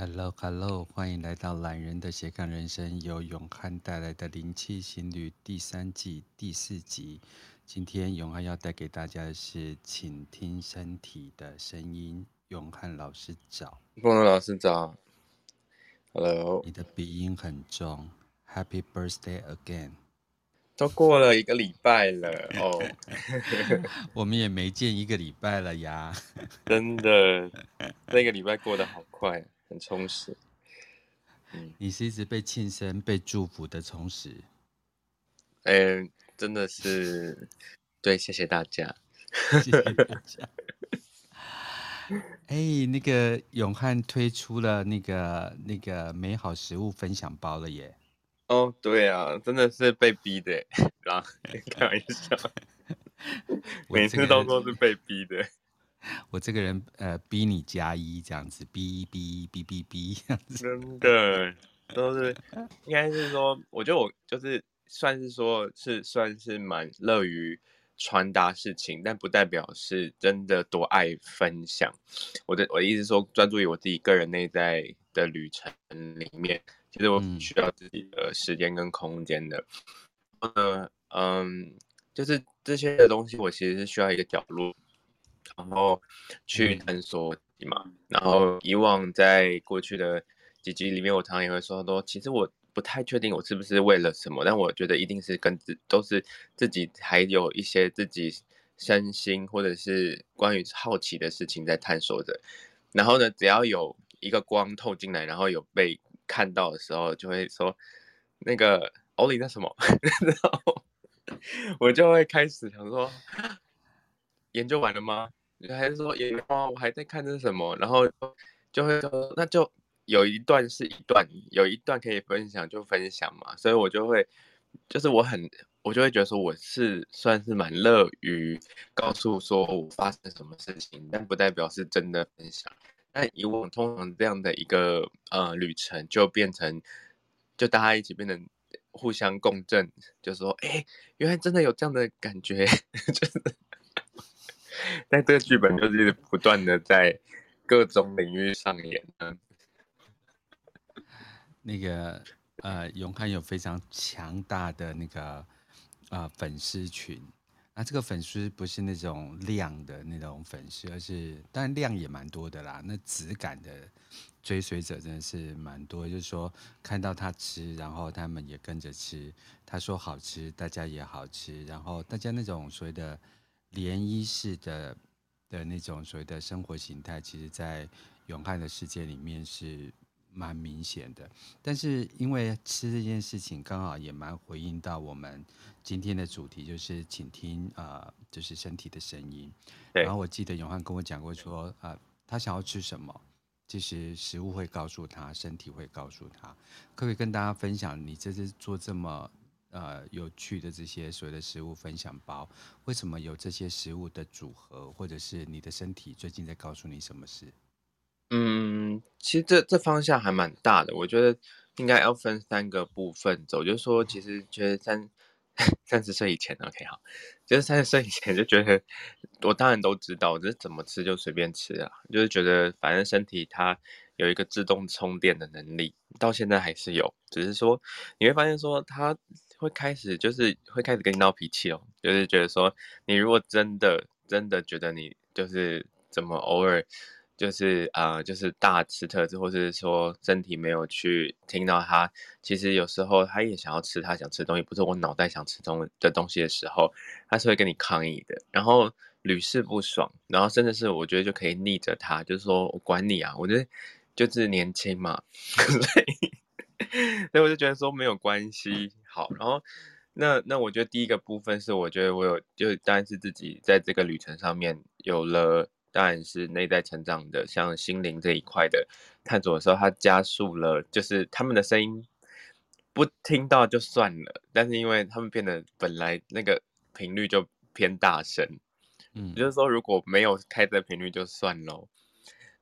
Hello，Hello，欢迎来到懒人的斜杠人生，由永汉带来的灵气行旅第三季第四集。今天永汉要带给大家的是，请听身体的声音。永汉老师早，凤龙老师早。Hello，你的鼻音很重。Happy birthday again！都过了一个礼拜了哦，我们也没见一个礼拜了呀。真的，这个礼拜过得好快。很充实，嗯，你是一直被庆生、被祝福的充实。哎、欸，真的是，对，谢谢大家，谢谢大家。哎、欸，那个永汉推出了那个那个美好食物分享包了耶！哦，对啊，真的是被逼的，啊，开玩笑，每次都说是被逼的。我这个人，呃，逼你加一这样子，逼逼逼逼逼这样子，真的都是，应该是说，我觉得我就是算是说，是算是蛮乐于传达事情，但不代表是真的多爱分享。我的我的意思说，专注于我自己个人内在的旅程里面，其实我需要自己的时间跟空间的。嗯嗯，就是这些的东西，我其实是需要一个角落。然后去探索嘛，然后以往在过去的几集里面，我常常也会说说，其实我不太确定我是不是为了什么，但我觉得一定是跟自都是自己还有一些自己身心或者是关于好奇的事情在探索着。然后呢，只要有一个光透进来，然后有被看到的时候，就会说那个欧里那什么，然后我就会开始想说，研究完了吗？你还是说也哦，我还在看这什么，然后就会说那就有一段是一段，有一段可以分享就分享嘛，所以我就会就是我很我就会觉得说我是算是蛮乐于告诉说我发生什么事情，但不代表是真的分享。但以往通常这样的一个呃旅程就变成就大家一起变成互相共振，就说哎，原来真的有这样的感觉，就是。但这个剧本就是不断的在各种领域上演。那个呃，永汉有非常强大的那个呃粉丝群，那这个粉丝不是那种量的那种粉丝，而是当然量也蛮多的啦。那质感的追随者真的是蛮多，就是说看到他吃，然后他们也跟着吃。他说好吃，大家也好吃，然后大家那种所谓的。涟漪式的的那种所谓的生活形态，其实，在永汉的世界里面是蛮明显的。但是，因为吃这件事情，刚好也蛮回应到我们今天的主题，就是请听啊、呃，就是身体的声音。然后，我记得永汉跟我讲过说，啊、呃，他想要吃什么，其实食物会告诉他，身体会告诉他。可不可以跟大家分享，你这次做这么？呃，有趣的这些所谓的食物分享包，为什么有这些食物的组合，或者是你的身体最近在告诉你什么事？嗯，其实这这方向还蛮大的，我觉得应该要分三个部分走。就是说，其实觉得三 三十岁以前，OK，好，就是三十岁以前就觉得，我当然都知道，就是怎么吃就随便吃啊，就是觉得反正身体它有一个自动充电的能力，到现在还是有，只是说你会发现说它。会开始就是会开始跟你闹脾气哦，就是觉得说你如果真的真的觉得你就是怎么偶尔就是啊、就是大吃特吃，或是说身体没有去听到他，其实有时候他也想要吃他想吃东西，不是我脑袋想吃东的东西的时候，他是会跟你抗议的，然后屡试不爽，然后甚至是我觉得就可以逆着他，就是说我管你啊，我觉得就是年轻嘛，所以所以我就觉得说没有关系。好，然后那那我觉得第一个部分是，我觉得我有就当然是自己在这个旅程上面有了，当然是内在成长的，像心灵这一块的探索的时候，它加速了，就是他们的声音不听到就算了，但是因为他们变得本来那个频率就偏大声，嗯，就是说如果没有开这频率就算喽。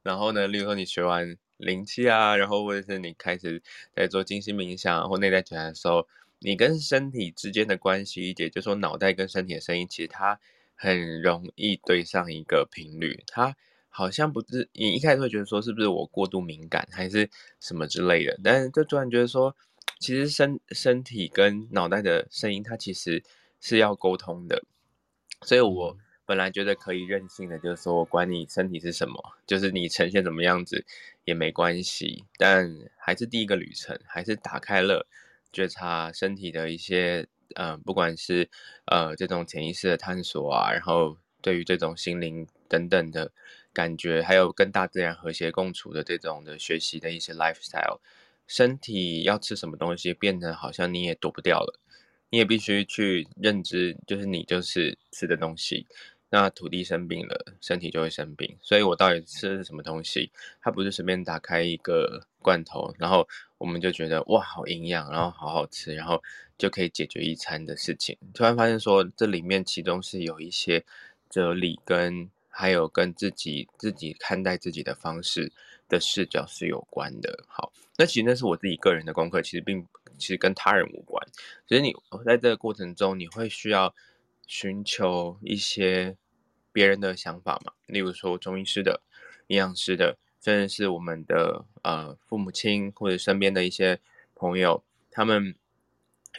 然后呢，例如说你学完灵气啊，然后或者是你开始在做静心冥想或内在觉察的时候。你跟身体之间的关系，也就是说，脑袋跟身体的声音，其实它很容易对上一个频率，它好像不是你一开始会觉得说是不是我过度敏感还是什么之类的，但是就突然觉得说，其实身身体跟脑袋的声音它其实是要沟通的，所以我本来觉得可以任性的，就是说我管你身体是什么，就是你呈现怎么样子也没关系，但还是第一个旅程，还是打开了觉察身体的一些呃，不管是呃这种潜意识的探索啊，然后对于这种心灵等等的。感觉还有跟大自然和谐共处的这种的学习的一些 lifestyle，身体要吃什么东西，变得好像你也躲不掉了，你也必须去认知，就是你就是吃的东西。那土地生病了，身体就会生病。所以我到底吃的是什么东西？它不是随便打开一个罐头，然后我们就觉得哇好营养，然后好好吃，然后就可以解决一餐的事情。突然发现说，这里面其中是有一些哲理跟。还有跟自己自己看待自己的方式的视角是有关的。好，那其实那是我自己个人的功课，其实并其实跟他人无关。其实你在这个过程中，你会需要寻求一些别人的想法嘛？例如说中医师的、营养师的，甚至是我们的呃父母亲或者身边的一些朋友，他们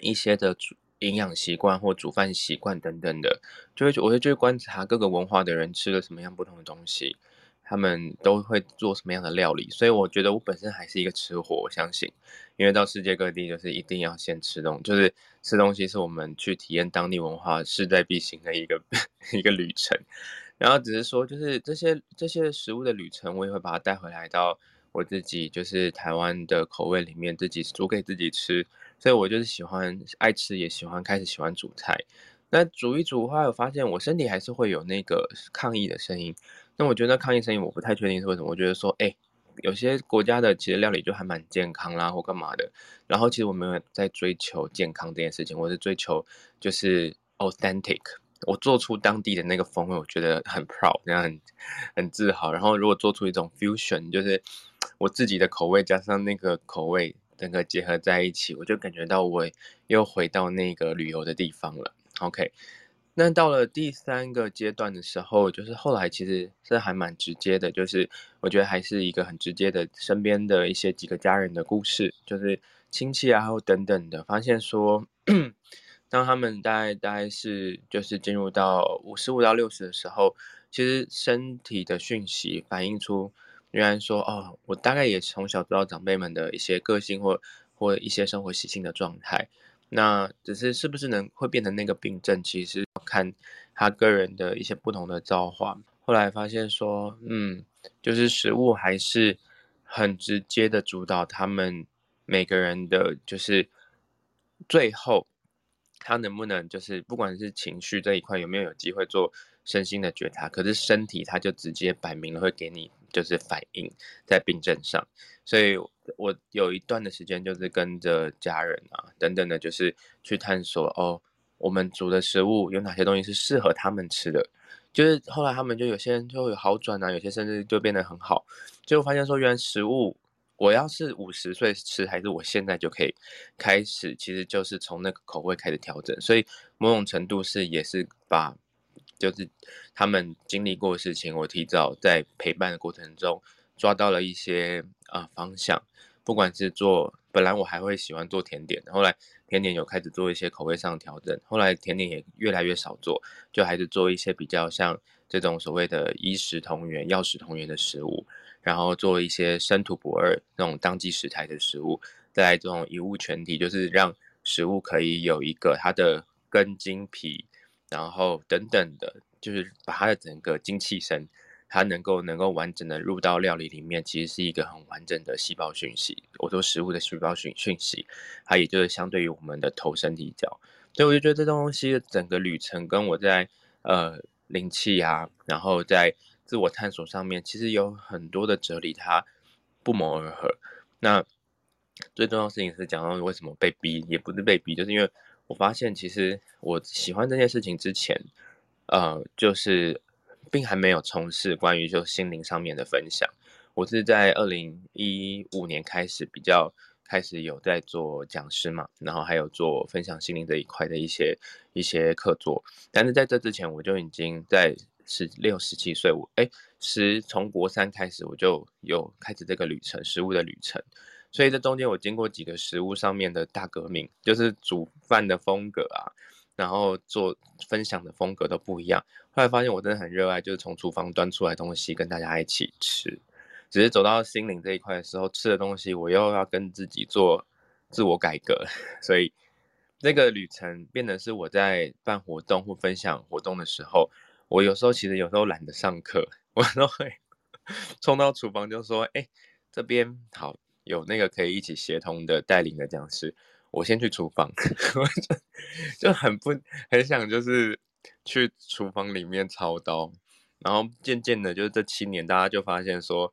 一些的主。营养习惯或煮饭习惯等等的，就会我会去观察各个文化的人吃了什么样不同的东西，他们都会做什么样的料理。所以我觉得我本身还是一个吃货，我相信，因为到世界各地就是一定要先吃东西，就是吃东西是我们去体验当地文化势在必行的一个 一个旅程。然后只是说，就是这些这些食物的旅程，我也会把它带回来到我自己就是台湾的口味里面，自己煮给自己吃。所以我就是喜欢爱吃，也喜欢开始喜欢煮菜。那煮一煮的话，我发现我身体还是会有那个抗议的声音。那我觉得抗议声音，我不太确定是为什么。我觉得说，哎，有些国家的其实料理就还蛮健康啦，或干嘛的。然后其实我没有在追求健康这件事情，我是追求就是 authentic，我做出当地的那个风味，我觉得很 proud，这样很很自豪。然后如果做出一种 fusion，就是我自己的口味加上那个口味。整个结合在一起，我就感觉到我又回到那个旅游的地方了。OK，那到了第三个阶段的时候，就是后来其实是还蛮直接的，就是我觉得还是一个很直接的身边的一些几个家人的故事，就是亲戚啊，还有等等的，发现说，当他们大概大概是就是进入到五十五到六十的时候，其实身体的讯息反映出。原来说哦，我大概也从小知道长辈们的一些个性或或一些生活习性的状态，那只是是不是能会变成那个病症，其实看他个人的一些不同的造化。后来发现说，嗯，就是食物还是很直接的主导他们每个人的，就是最后他能不能就是不管是情绪这一块有没有有机会做身心的觉察，可是身体他就直接摆明了会给你。就是反映在病症上，所以我有一段的时间就是跟着家人啊等等的，就是去探索哦，我们煮的食物有哪些东西是适合他们吃的。就是后来他们就有些人就有好转啊，有些甚至就变得很好。最后发现说，原来食物我要是五十岁吃，还是我现在就可以开始，其实就是从那个口味开始调整。所以某种程度是也是把。就是他们经历过的事情，我提早在陪伴的过程中抓到了一些啊、方向。不管是做，本来我还会喜欢做甜点，后来甜点有开始做一些口味上的调整，后来甜点也越来越少做，就还是做一些比较像这种所谓的衣食同源、药食同源的食物，然后做一些生土不二那种当季食材的食物，在这种一物全体，就是让食物可以有一个它的根茎皮。然后等等的，就是把它的整个精气神，它能够能够完整的入到料理里面，其实是一个很完整的细胞讯息。我说食物的细胞讯讯息，它也就是相对于我们的头身体脚，所以我就觉得这东西整个旅程跟我在呃灵气啊，然后在自我探索上面，其实有很多的哲理，它不谋而合。那最重要的事情是讲到为什么被逼，也不是被逼，就是因为。我发现，其实我喜欢这件事情之前，呃，就是并还没有从事关于就心灵上面的分享。我是在二零一五年开始比较开始有在做讲师嘛，然后还有做分享心灵这一块的一些一些课座。但是在这之前，我就已经在十六、十七岁，我哎十从国三开始我就有开始这个旅程，食物的旅程。所以这中间我经过几个食物上面的大革命，就是煮饭的风格啊，然后做分享的风格都不一样。后来发现我真的很热爱，就是从厨房端出来东西跟大家一起吃。只是走到心灵这一块的时候，吃的东西我又要跟自己做自我改革，所以这个旅程变得是我在办活动或分享活动的时候，我有时候其实有时候懒得上课，我都会 冲到厨房就说：“哎，这边好。”有那个可以一起协同的带领的讲师，我先去厨房，我就就很不很想就是去厨房里面操刀，然后渐渐的，就是这七年，大家就发现说，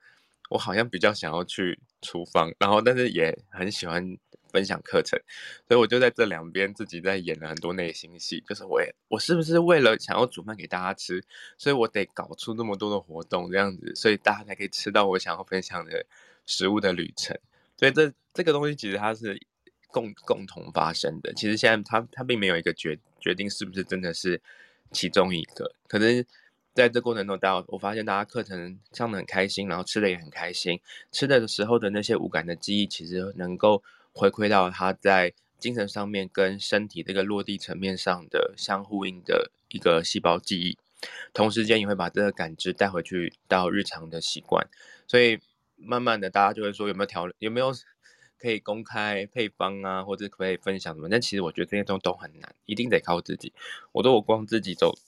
我好像比较想要去厨房，然后但是也很喜欢分享课程，所以我就在这两边自己在演了很多内心戏，就是我我是不是为了想要煮饭给大家吃，所以我得搞出那么多的活动这样子，所以大家才可以吃到我想要分享的。食物的旅程，所以这这个东西其实它是共共同发生的。其实现在它它并没有一个决决定是不是真的是其中一个。可是在这过程中，大家我发现大家课程上的很开心，然后吃的也很开心。吃的时候的那些五感的记忆，其实能够回馈到他在精神上面跟身体这个落地层面上的相呼应的一个细胞记忆。同时间也会把这个感知带回去到日常的习惯，所以。慢慢的，大家就会说有没有调，有没有可以公开配方啊，或者可以分享什么？但其实我觉得这些东西都很难，一定得靠自己。我都我光自己走，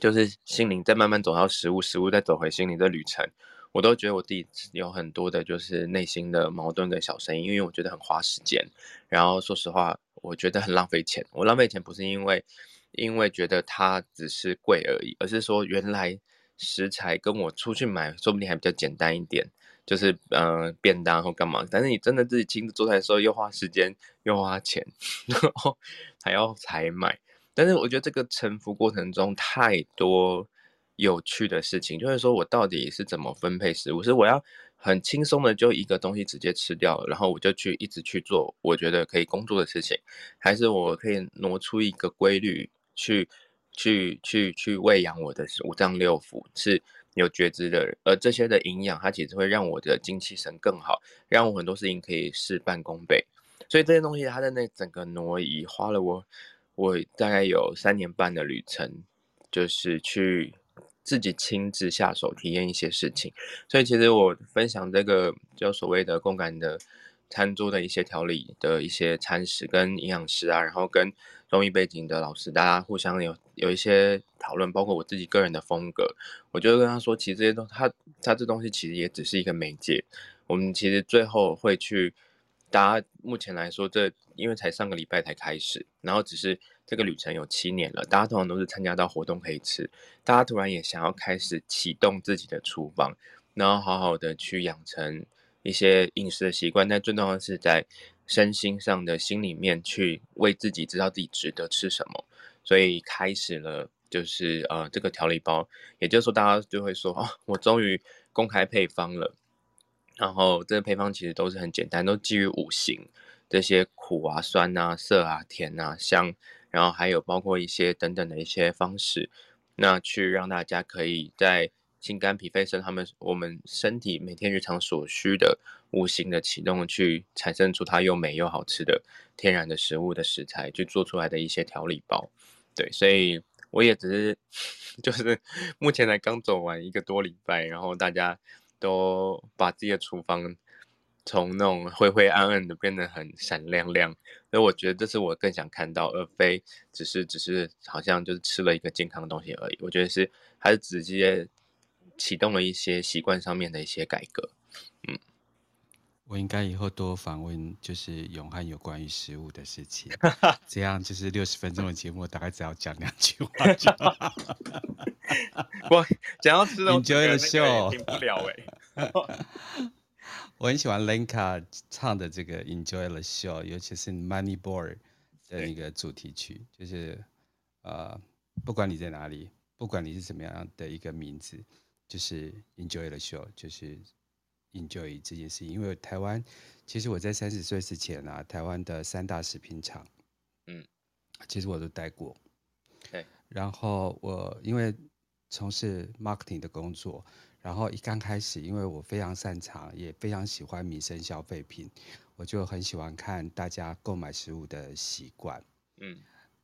就是心灵再慢慢走到食物，食物再走回心灵的旅程，我都觉得我自己有很多的就是内心的矛盾跟小声音，因为我觉得很花时间。然后说实话，我觉得很浪费钱。我浪费钱不是因为因为觉得它只是贵而已，而是说原来食材跟我出去买，说不定还比较简单一点。就是呃便当或干嘛，但是你真的自己亲自做菜的时候，又花时间又花钱，然后还要采买。但是我觉得这个沉浮过程中太多有趣的事情，就是说我到底是怎么分配食物？是我要很轻松的就一个东西直接吃掉，然后我就去一直去做我觉得可以工作的事情，还是我可以挪出一个规律去去去去喂养我的五脏六腑？是。有觉知的人，而这些的营养，它其实会让我的精气神更好，让我很多事情可以事半功倍。所以这些东西，它的那整个挪移，花了我我大概有三年半的旅程，就是去自己亲自下手体验一些事情。所以其实我分享这个就所谓的共感的餐桌的一些调理的一些餐食，跟营养师啊，然后跟中医背景的老师，大家互相有有一些讨论，包括我自己个人的风格，我就跟他说，其实这些东他他这东西其实也只是一个媒介，我们其实最后会去，大家目前来说，这因为才上个礼拜才开始，然后只是这个旅程有七年了，大家通常都是参加到活动可以吃，大家突然也想要开始启动自己的厨房，然后好好的去养成。一些饮食的习惯，但最重要的是在身心上的心里面去为自己知道自己值得吃什么，所以开始了就是呃这个调理包，也就是说大家就会说哦，我终于公开配方了，然后这个配方其实都是很简单，都基于五行这些苦啊、酸啊、涩啊、甜啊、香，然后还有包括一些等等的一些方式，那去让大家可以在。心肝脾肺肾，他们我们身体每天日常所需的无形的启动，去产生出它又美又好吃的天然的食物的食材，去做出来的一些调理包。对，所以我也只是 就是目前才刚走完一个多礼拜，然后大家都把自己的厨房从那种灰灰暗暗的变得很闪亮亮，所以我觉得这是我更想看到，而非只是只是好像就是吃了一个健康的东西而已。我觉得是还是直接。启动了一些习惯上面的一些改革，嗯，我应该以后多访问就是永汉有关于食物的事情，这样就是六十分钟的节目，大概只要讲两句话就好。我讲到吃的，Enjoy the show，停不了哎。我很喜欢 Lenka 唱的这个 Enjoy the show，尤其是 Money Boy 的那个主题曲，就是呃，不管你在哪里，不管你是什么样的一个名字。就是 enjoy the show，就是 enjoy 这件事情。因为台湾，其实我在三十岁之前啊，台湾的三大食品厂，嗯，其实我都待过。对。然后我因为从事 marketing 的工作，然后一刚开始，因为我非常擅长，也非常喜欢民生消费品，我就很喜欢看大家购买食物的习惯。嗯，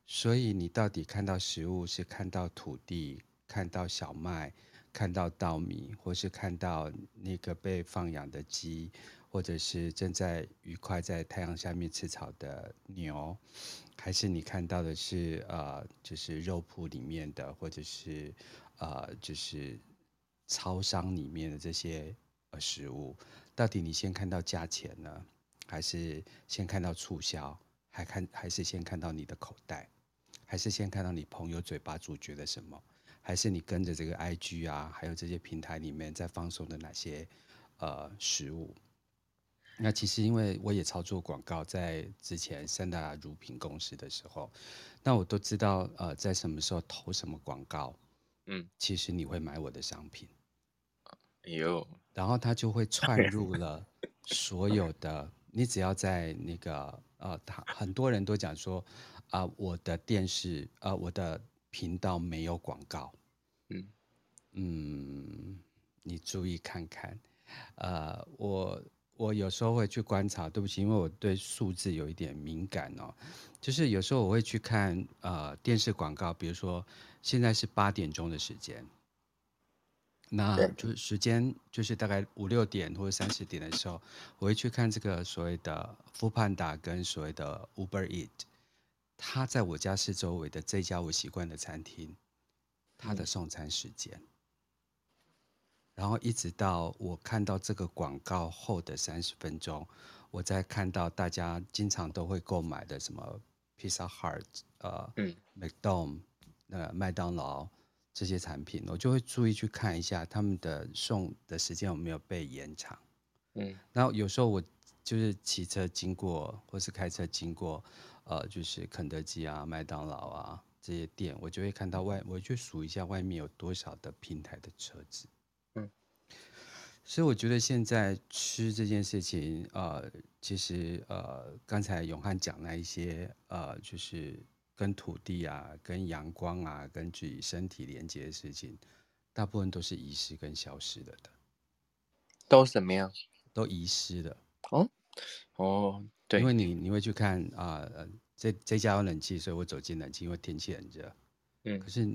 所以你到底看到食物是看到土地，看到小麦，看到稻米，或是看到那个被放养的鸡，或者是正在愉快在太阳下面吃草的牛，还是你看到的是呃，就是肉铺里面的，或者是呃，就是超商里面的这些呃食物，到底你先看到价钱呢，还是先看到促销，还看还是先看到你的口袋，还是先看到你朋友嘴巴咀嚼的什么，还是你跟着这个 IG 啊，还有这些平台里面在放送的哪些呃食物？那其实因为我也操作广告，在之前三大乳品公司的时候，那我都知道呃在什么时候投什么广告，嗯，其实你会买我的商品，有，然后它就会串入了所有的，你只要在那个呃，他很多人都讲说啊、呃，我的电视呃，我的频道没有广告，嗯嗯，你注意看看，呃，我。我有时候会去观察，对不起，因为我对数字有一点敏感哦。就是有时候我会去看呃电视广告，比如说现在是八点钟的时间，那就时间就是大概五六点或者三四点的时候，我会去看这个所谓的 Foodpanda 跟所谓的 Uber Eat，他在我家市周围的这家我习惯的餐厅，他的送餐时间。嗯然后一直到我看到这个广告后的三十分钟，我再看到大家经常都会购买的什么 Pizza Hut、呃，嗯，McDonald、呃，麦当劳这些产品，我就会注意去看一下他们的送的时间有没有被延长。嗯，然后有时候我就是骑车经过或是开车经过，呃，就是肯德基啊、麦当劳啊这些店，我就会看到外，我就数一下外面有多少的平台的车子。嗯所以我觉得现在吃这件事情，呃，其实呃，刚才永汉讲那一些，呃，就是跟土地啊、跟阳光啊、跟自己身体连接的事情，大部分都是遗失跟消失了的。都怎么样？都遗失了。哦哦，对，因为你你会去看啊、呃，这这家有冷气，所以我走进冷气，因为天气很热。嗯，可是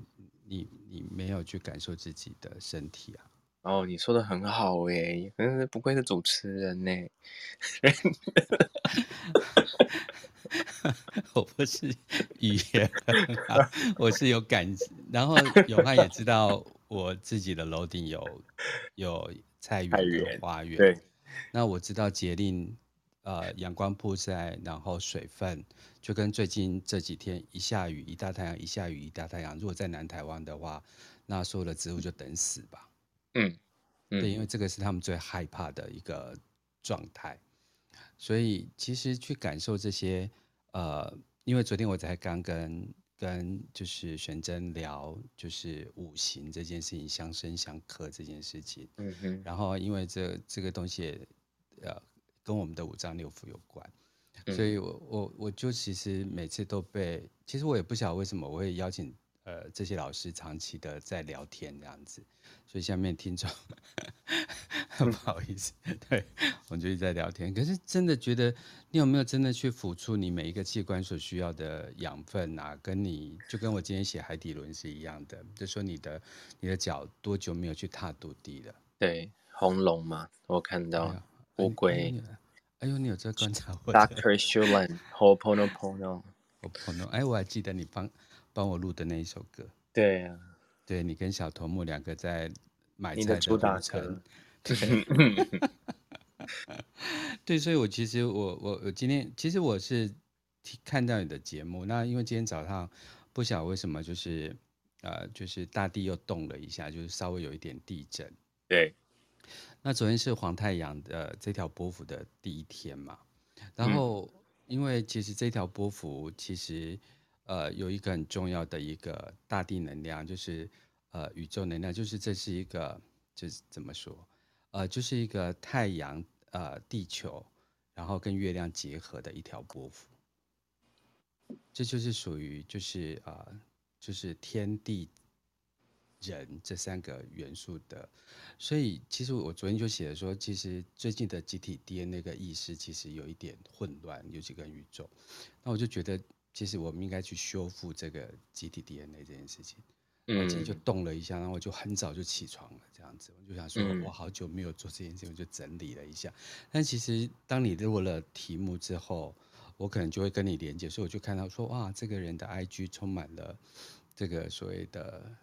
你你没有去感受自己的身体啊。哦，你说的很好哎，嗯，不愧是主持人呢。我不是语言很好，我是有感。然后永汉也知道我自己的楼顶有有菜园、有花园。对。那我知道节令，呃，阳光曝晒，然后水分，就跟最近这几天一下雨一大太阳，一下雨一大太阳。如果在南台湾的话，那所有的植物就等死吧。嗯，对，因为这个是他们最害怕的一个状态，所以其实去感受这些，呃，因为昨天我才刚跟跟就是玄真聊，就是五行这件事情，相生相克这件事情，嗯哼，然后因为这这个东西，呃，跟我们的五脏六腑有关，所以我我我就其实每次都被，其实我也不晓得为什么我会邀请。呃，这些老师长期的在聊天这样子，所以下面听众很 不好意思，对，我们就一直在聊天。可是真的觉得，你有没有真的去付出你每一个器官所需要的养分啊？跟你就跟我今天写海底轮是一样的，就说你的你的脚多久没有去踏土地了？对，红龙嘛，我看到乌龟、哎呦，你有这个观察？Doctor Shulen，Ho'oponopono，Ho'oponopono。哎，我还记得你帮。帮我录的那一首歌，对呀、啊，对你跟小头目两个在买菜的过程，对，对，所以我其实我我我今天其实我是看到你的节目，那因为今天早上不晓得为什么就是呃就是大地又动了一下，就是稍微有一点地震，对，那昨天是黄太阳的这条波幅的第一天嘛，然后、嗯、因为其实这条波幅其实。呃，有一个很重要的一个大地能量，就是呃宇宙能量，就是这是一个就是怎么说，呃，就是一个太阳呃地球，然后跟月亮结合的一条波幅，这就是属于就是啊、呃、就是天地人这三个元素的。所以其实我昨天就写了说，其实最近的集体 DNA 那个意识其实有一点混乱，尤其跟宇宙。那我就觉得，其实我们应该去修复这个集体 DNA 这件事情。我今天就动了一下，然后我就很早就起床了，这样子，我就想说，我好久没有做这件事情，我就整理了一下。但其实当你录了题目之后，我可能就会跟你连接，所以我就看到说，哇，这个人的 IG 充满了这个所谓的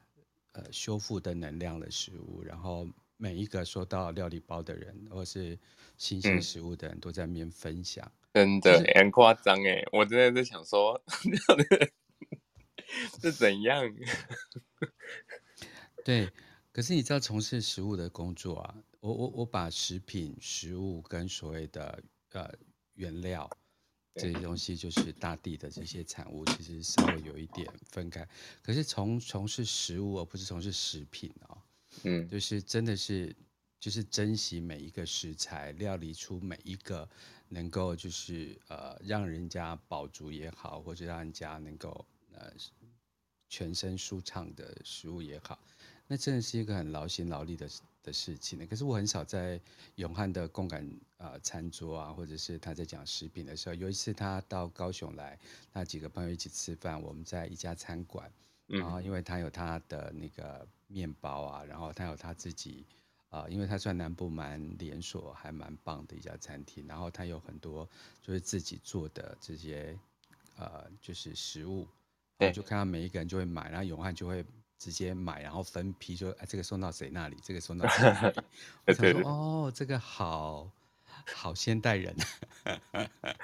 呃修复的能量的食物，然后每一个收到料理包的人，或是新鲜食物的人都在面分享，真的很夸张哎，我真的是想说。是怎样？对，可是你知道从事食物的工作啊，我我我把食品、食物跟所谓的呃原料这些东西，就是大地的这些产物，其实稍微有一点分开。可是从从事食物而不是从事食品哦，嗯，就是真的是就是珍惜每一个食材，料理出每一个能够就是呃让人家饱足也好，或者让人家能够呃。全身舒畅的食物也好，那真的是一个很劳心劳力的的事情呢。可是我很少在永汉的共感啊、呃、餐桌啊，或者是他在讲食品的时候，有一次他到高雄来，那几个朋友一起吃饭，我们在一家餐馆，然后因为他有他的那个面包啊，然后他有他自己啊、呃，因为他算南部蛮连锁还蛮棒的一家餐厅，然后他有很多就是自己做的这些呃就是食物。我就看到每一个人就会买，然后永汉就会直接买，然后分批说：“哎，这个送到谁那里？这个送到谁那里？”我想说：“哦，这个好好现代人。”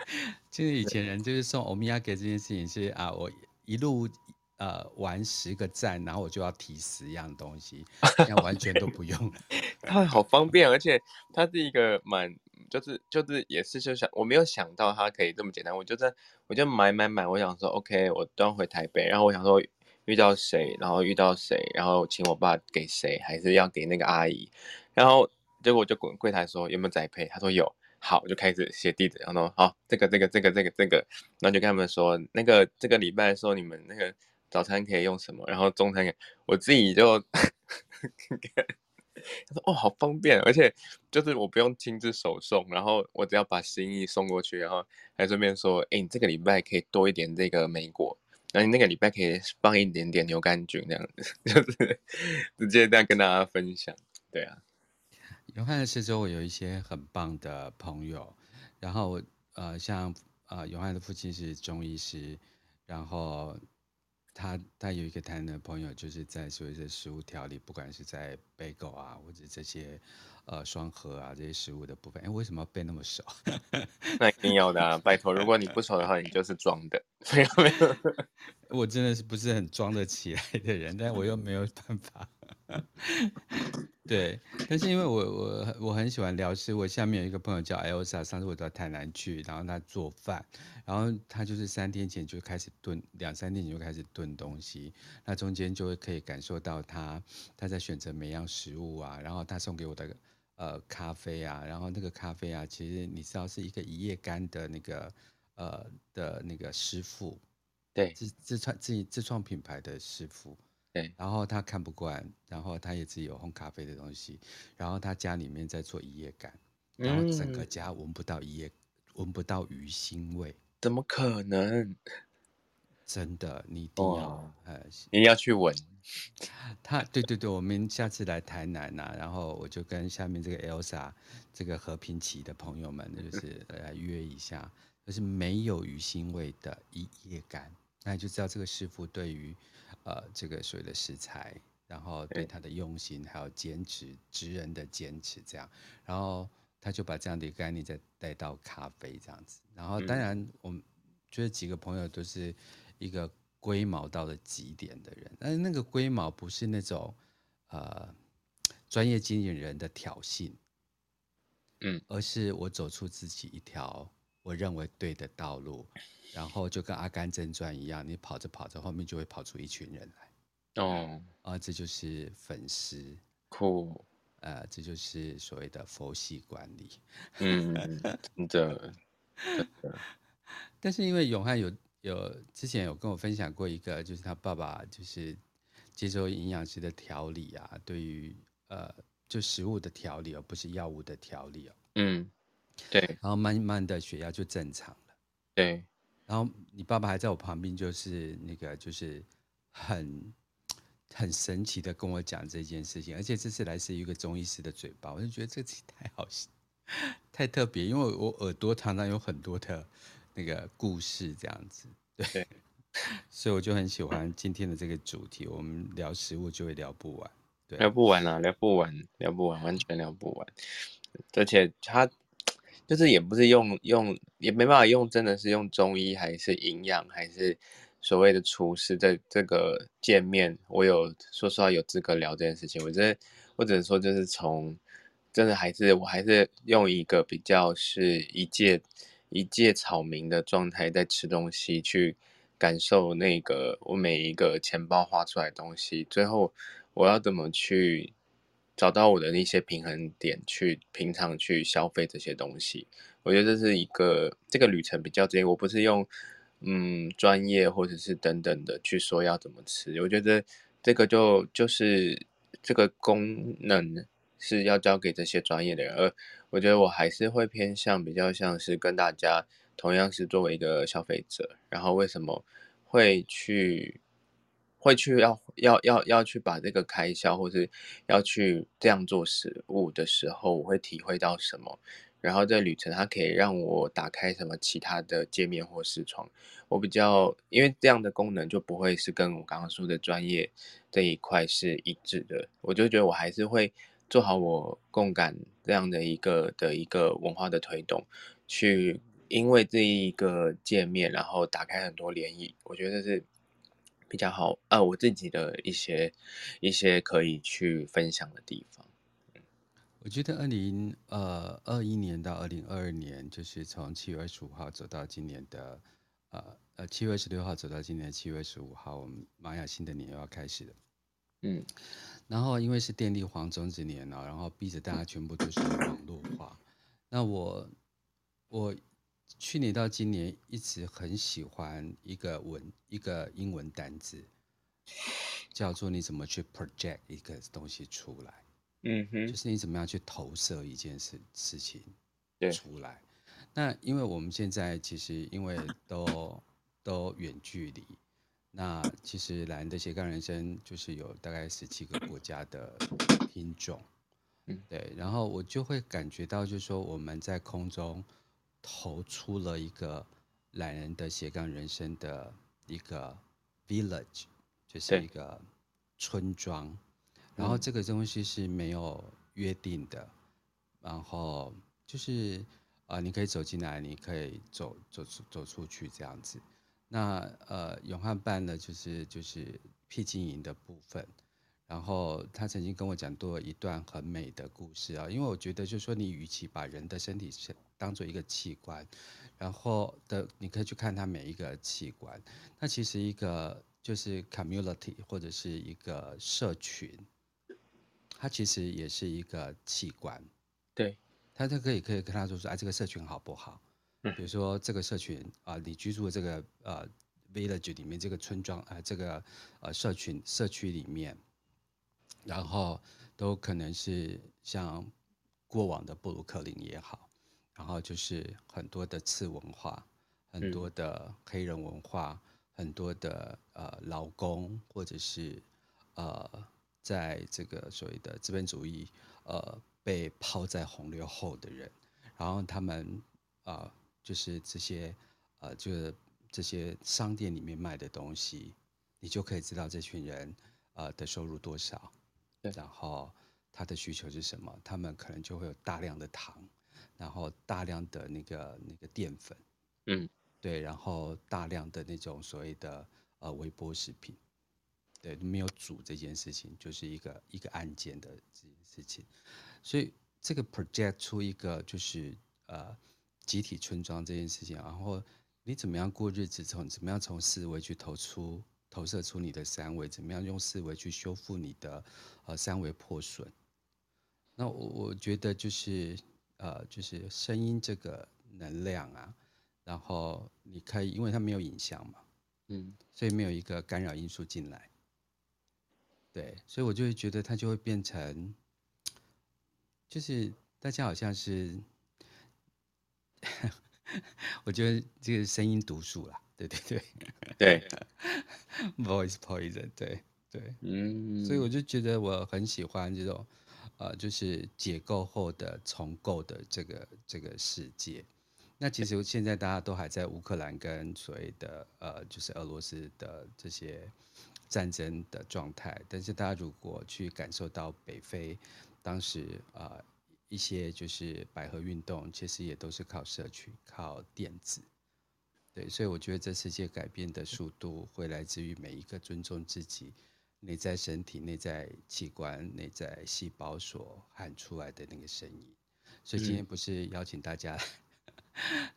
就是以前人就是送欧米亚给这件事情是啊，我一路呃玩十个赞，然后我就要提十样东西，这样完全都不用了。它好方便，而且它是一个蛮。就是就是也是就想我没有想到它可以这么简单，我就在我就买买买，我想说 OK，我端回台北，然后我想说遇到谁，然后遇到谁，然后请我爸给谁，还是要给那个阿姨，然后结果就滚柜台说有没有宅配，他说有，好，我就开始写地址，然后好这个这个这个这个这个，然后就跟他们说那个这个礼拜的时候你们那个早餐可以用什么，然后中餐我自己就。他说：“哦，好方便，而且就是我不用亲自手送，然后我只要把心意送过去，然后还顺便说，哎，你这个礼拜可以多一点这个梅果，那你那个礼拜可以放一点点牛肝菌，这样子，就是直接这样跟大家分享。对啊，永汉的四周我有一些很棒的朋友，然后呃，像呃，永汉的父亲是中医师，然后。”他他有一个谈的朋友，就是在所谓的食物调理，不管是在贝狗啊，或者这些呃双核啊这些食物的部分，哎，为什么要背那么熟？那一定要的啊！拜托，如果你不熟的话，你就是装的。没 有没有，我真的是不是很装得起来的人，但我又没有办法。对，但是因为我我我很喜欢聊食，我下面有一个朋友叫 Elsa，上次我到台南去，然后他做饭，然后他就是三天前就开始炖，两三天前就开始炖东西，那中间就会可以感受到他他在选择每样食物啊，然后他送给我的呃咖啡啊，然后那个咖啡啊，其实你知道是一个一夜干的那个呃的那个师傅，对，自自创自己自创品牌的师傅。对，然后他看不惯，然后他也自己有烘咖啡的东西，然后他家里面在做一夜干，然后整个家闻不到一夜，闻不到鱼腥味，怎么可能？真的，你一定要，呃，你要去闻。他，对对对，我们下次来台南呐、啊，然后我就跟下面这个 Elsa 这个和平期的朋友们，就是 来约一下，就是没有鱼腥味的一夜干，那你就知道这个师傅对于。呃，这个所谓的食材，然后对他的用心，还有坚持，职人的坚持，这样，然后他就把这样的一个概念再带到咖啡这样子，然后当然我们觉得几个朋友都是一个龟毛到了极点的人，但是那个龟毛不是那种呃专业经理人的挑衅，嗯，而是我走出自己一条我认为对的道路。然后就跟《阿甘正传》一样，你跑着跑着，后面就会跑出一群人来。哦，啊，这就是粉丝，酷，呃，这就是所谓的佛系管理。嗯，真的。但是因为永汉有有之前有跟我分享过一个，就是他爸爸就是接受营养师的调理啊，对于呃就食物的调理，而不是药物的调理哦。嗯，对。然后慢慢的血压就正常了。对。然后你爸爸还在我旁边，就是那个就是很很神奇的跟我讲这件事情，而且这是来自于一个中医师的嘴巴，我就觉得这期太好笑，太特别，因为我耳朵常常有很多的那个故事这样子，对，对所以我就很喜欢今天的这个主题，我们聊食物就会聊不完，对，聊不完啊，聊不完，聊不完，完全聊不完，而且他。就是也不是用用也没办法用，真的是用中医还是营养还是所谓的厨师这这个见面，我有说实话有资格聊这件事情。我觉得我只能说就是从真的还是我还是用一个比较是一介一介草民的状态在吃东西，去感受那个我每一个钱包花出来的东西，最后我要怎么去。找到我的一些平衡点，去平常去消费这些东西，我觉得这是一个这个旅程比较直接。我不是用嗯专业或者是等等的去说要怎么吃，我觉得这个就就是这个功能是要交给这些专业的人，而我觉得我还是会偏向比较像是跟大家同样是作为一个消费者，然后为什么会去。会去要要要要去把这个开销，或是要去这样做食物的时候，我会体会到什么？然后这旅程它可以让我打开什么其他的界面或视窗？我比较因为这样的功能就不会是跟我刚刚说的专业这一块是一致的，我就觉得我还是会做好我共感这样的一个的一个文化的推动，去因为这一个界面，然后打开很多涟漪，我觉得是。比较好，呃，我自己的一些一些可以去分享的地方。我觉得二零呃二一年到二零二二年，就是从七月二十五号走到今年的呃呃七月二十六号走到今年七月二十五号，我们玛雅新的年又要开始了。嗯，然后因为是电力黄种子年了，然后逼着大家全部都是网络化。那我我。去年到今年一直很喜欢一个文一个英文单字，叫做你怎么去 project 一个东西出来，嗯哼，就是你怎么样去投射一件事事情出来。那因为我们现在其实因为都都远距离，那其实蓝的斜杠人生就是有大概十七个国家的听众，嗯，对，然后我就会感觉到就是说我们在空中。投出了一个懒人的斜杠人生的一个 village，就是一个村庄，然后这个东西是没有约定的，然后就是、呃，你可以走进来，你可以走走出走出去这样子。那呃，永汉办的就是就是僻静营的部分，然后他曾经跟我讲过一段很美的故事啊，因为我觉得就是说，你与其把人的身体当做一个器官，然后的你可以去看它每一个器官。那其实一个就是 community 或者是一个社群，它其实也是一个器官。对，它就可以可以跟他说说，哎，这个社群好不好？比如说这个社群啊、呃，你居住的这个呃 village 里面这个村庄啊、呃，这个呃社群社区里面，然后都可能是像过往的布鲁克林也好。然后就是很多的次文化，很多的黑人文化，嗯、很多的呃劳工，或者是呃在这个所谓的资本主义呃被抛在洪流后的人，然后他们啊、呃、就是这些呃就是这些商店里面卖的东西，你就可以知道这群人呃的收入多少，对，然后他的需求是什么，他们可能就会有大量的糖。然后大量的那个那个淀粉，嗯，对，然后大量的那种所谓的呃微波食品，对，没有煮这件事情，就是一个一个案件的这件事情，所以这个 project 出一个就是呃集体村庄这件事情，然后你怎么样过日子，从怎么样从四维去投出投射出你的三维，怎么样用四维去修复你的呃三维破损，那我我觉得就是。呃，就是声音这个能量啊，然后你可以，因为它没有影像嘛，嗯，所以没有一个干扰因素进来，对，所以我就会觉得它就会变成，就是大家好像是，我觉得这个声音毒素啦，对对对，对，voice poison，对对，嗯，所以我就觉得我很喜欢这种，呃，就是解构后的重构的这个这个世界。那其实现在大家都还在乌克兰跟所谓的呃，就是俄罗斯的这些战争的状态，但是大家如果去感受到北非当时啊、一些就是百合运动，其实也都是靠社群、靠电子，对，所以我觉得这世界改变的速度会来自于每一个尊重自己内在身体、内在器官、内在细胞所喊出来的那个声音。所以今天不是邀请大家、嗯。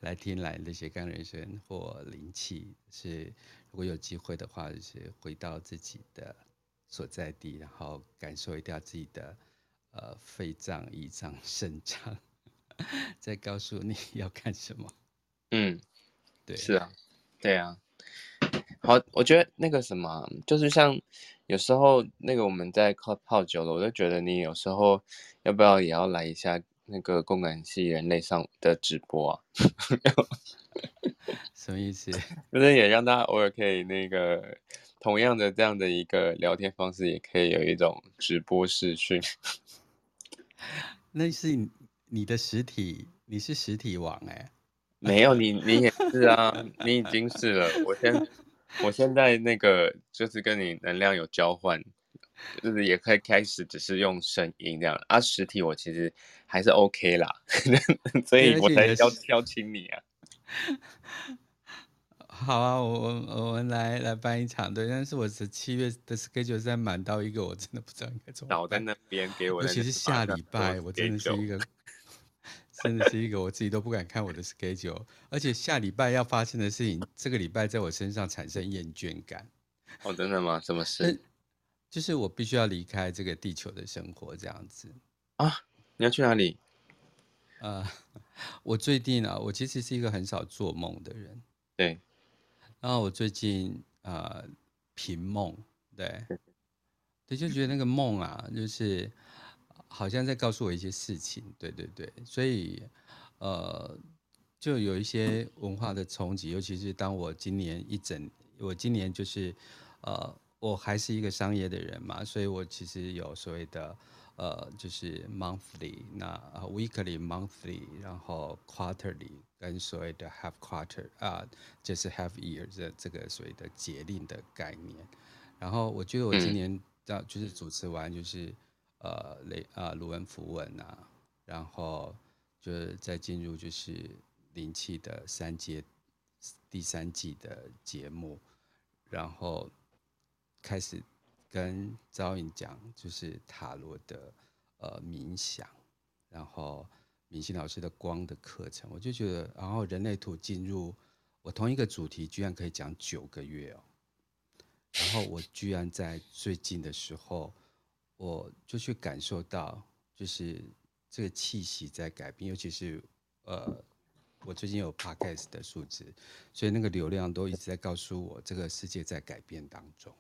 来听来的斜杠人生或灵气，是如果有机会的话，就是回到自己的所在地，然后感受一下自己的呃肺脏、胰脏、肾脏，再告诉你要干什么。嗯，对，是啊，对啊。好，我觉得那个什么，就是像有时候那个我们在泡泡久了，我就觉得你有时候要不要也要来一下。那个共感系人类上的直播啊，什么意思？就是也让大家偶尔可以那个同样的这样的一个聊天方式，也可以有一种直播视讯。那是你的实体，你是实体王哎、欸？没有你，你也是啊，你已经是了。我现我现在那个就是跟你能量有交换。就是也可以开始，只是用声音这样啊。实体我其实还是 OK 啦，所以我才邀邀请你啊。好啊，我我我们来来办一场对，但是我是七月的 schedule 在满到一个，我真的不知道应该怎么。倒在那边给我，尤其是下礼拜，我真的是一个，真的是一个我自己都不敢看我的 schedule，而且下礼拜要发生的事情，这个礼拜在我身上产生厌倦感。哦，真的吗？什么事？就是我必须要离开这个地球的生活，这样子啊？你要去哪里？呃，我最近啊，我其实是一个很少做梦的人，对。然后我最近呃频梦，对，对，就觉得那个梦啊，就是好像在告诉我一些事情，对对对，所以呃，就有一些文化的冲击，尤其是当我今年一整，我今年就是呃。我还是一个商业的人嘛，所以我其实有所谓的，呃，就是 monthly，那 weekly、monthly，然后 quarterly，跟所谓的 half quarter 啊，就是 half year 这这个所谓的节令的概念。然后我觉得我今年到就是主持完就是呃雷啊卢恩符文啊，然后就是再进入就是灵气的三阶第三季的节目，然后。开始跟招引讲，就是塔罗的呃冥想，然后明心老师的光的课程，我就觉得，然后人类图进入我同一个主题，居然可以讲九个月哦，然后我居然在最近的时候，我就去感受到，就是这个气息在改变，尤其是呃，我最近有 podcast 的数字，所以那个流量都一直在告诉我，这个世界在改变当中。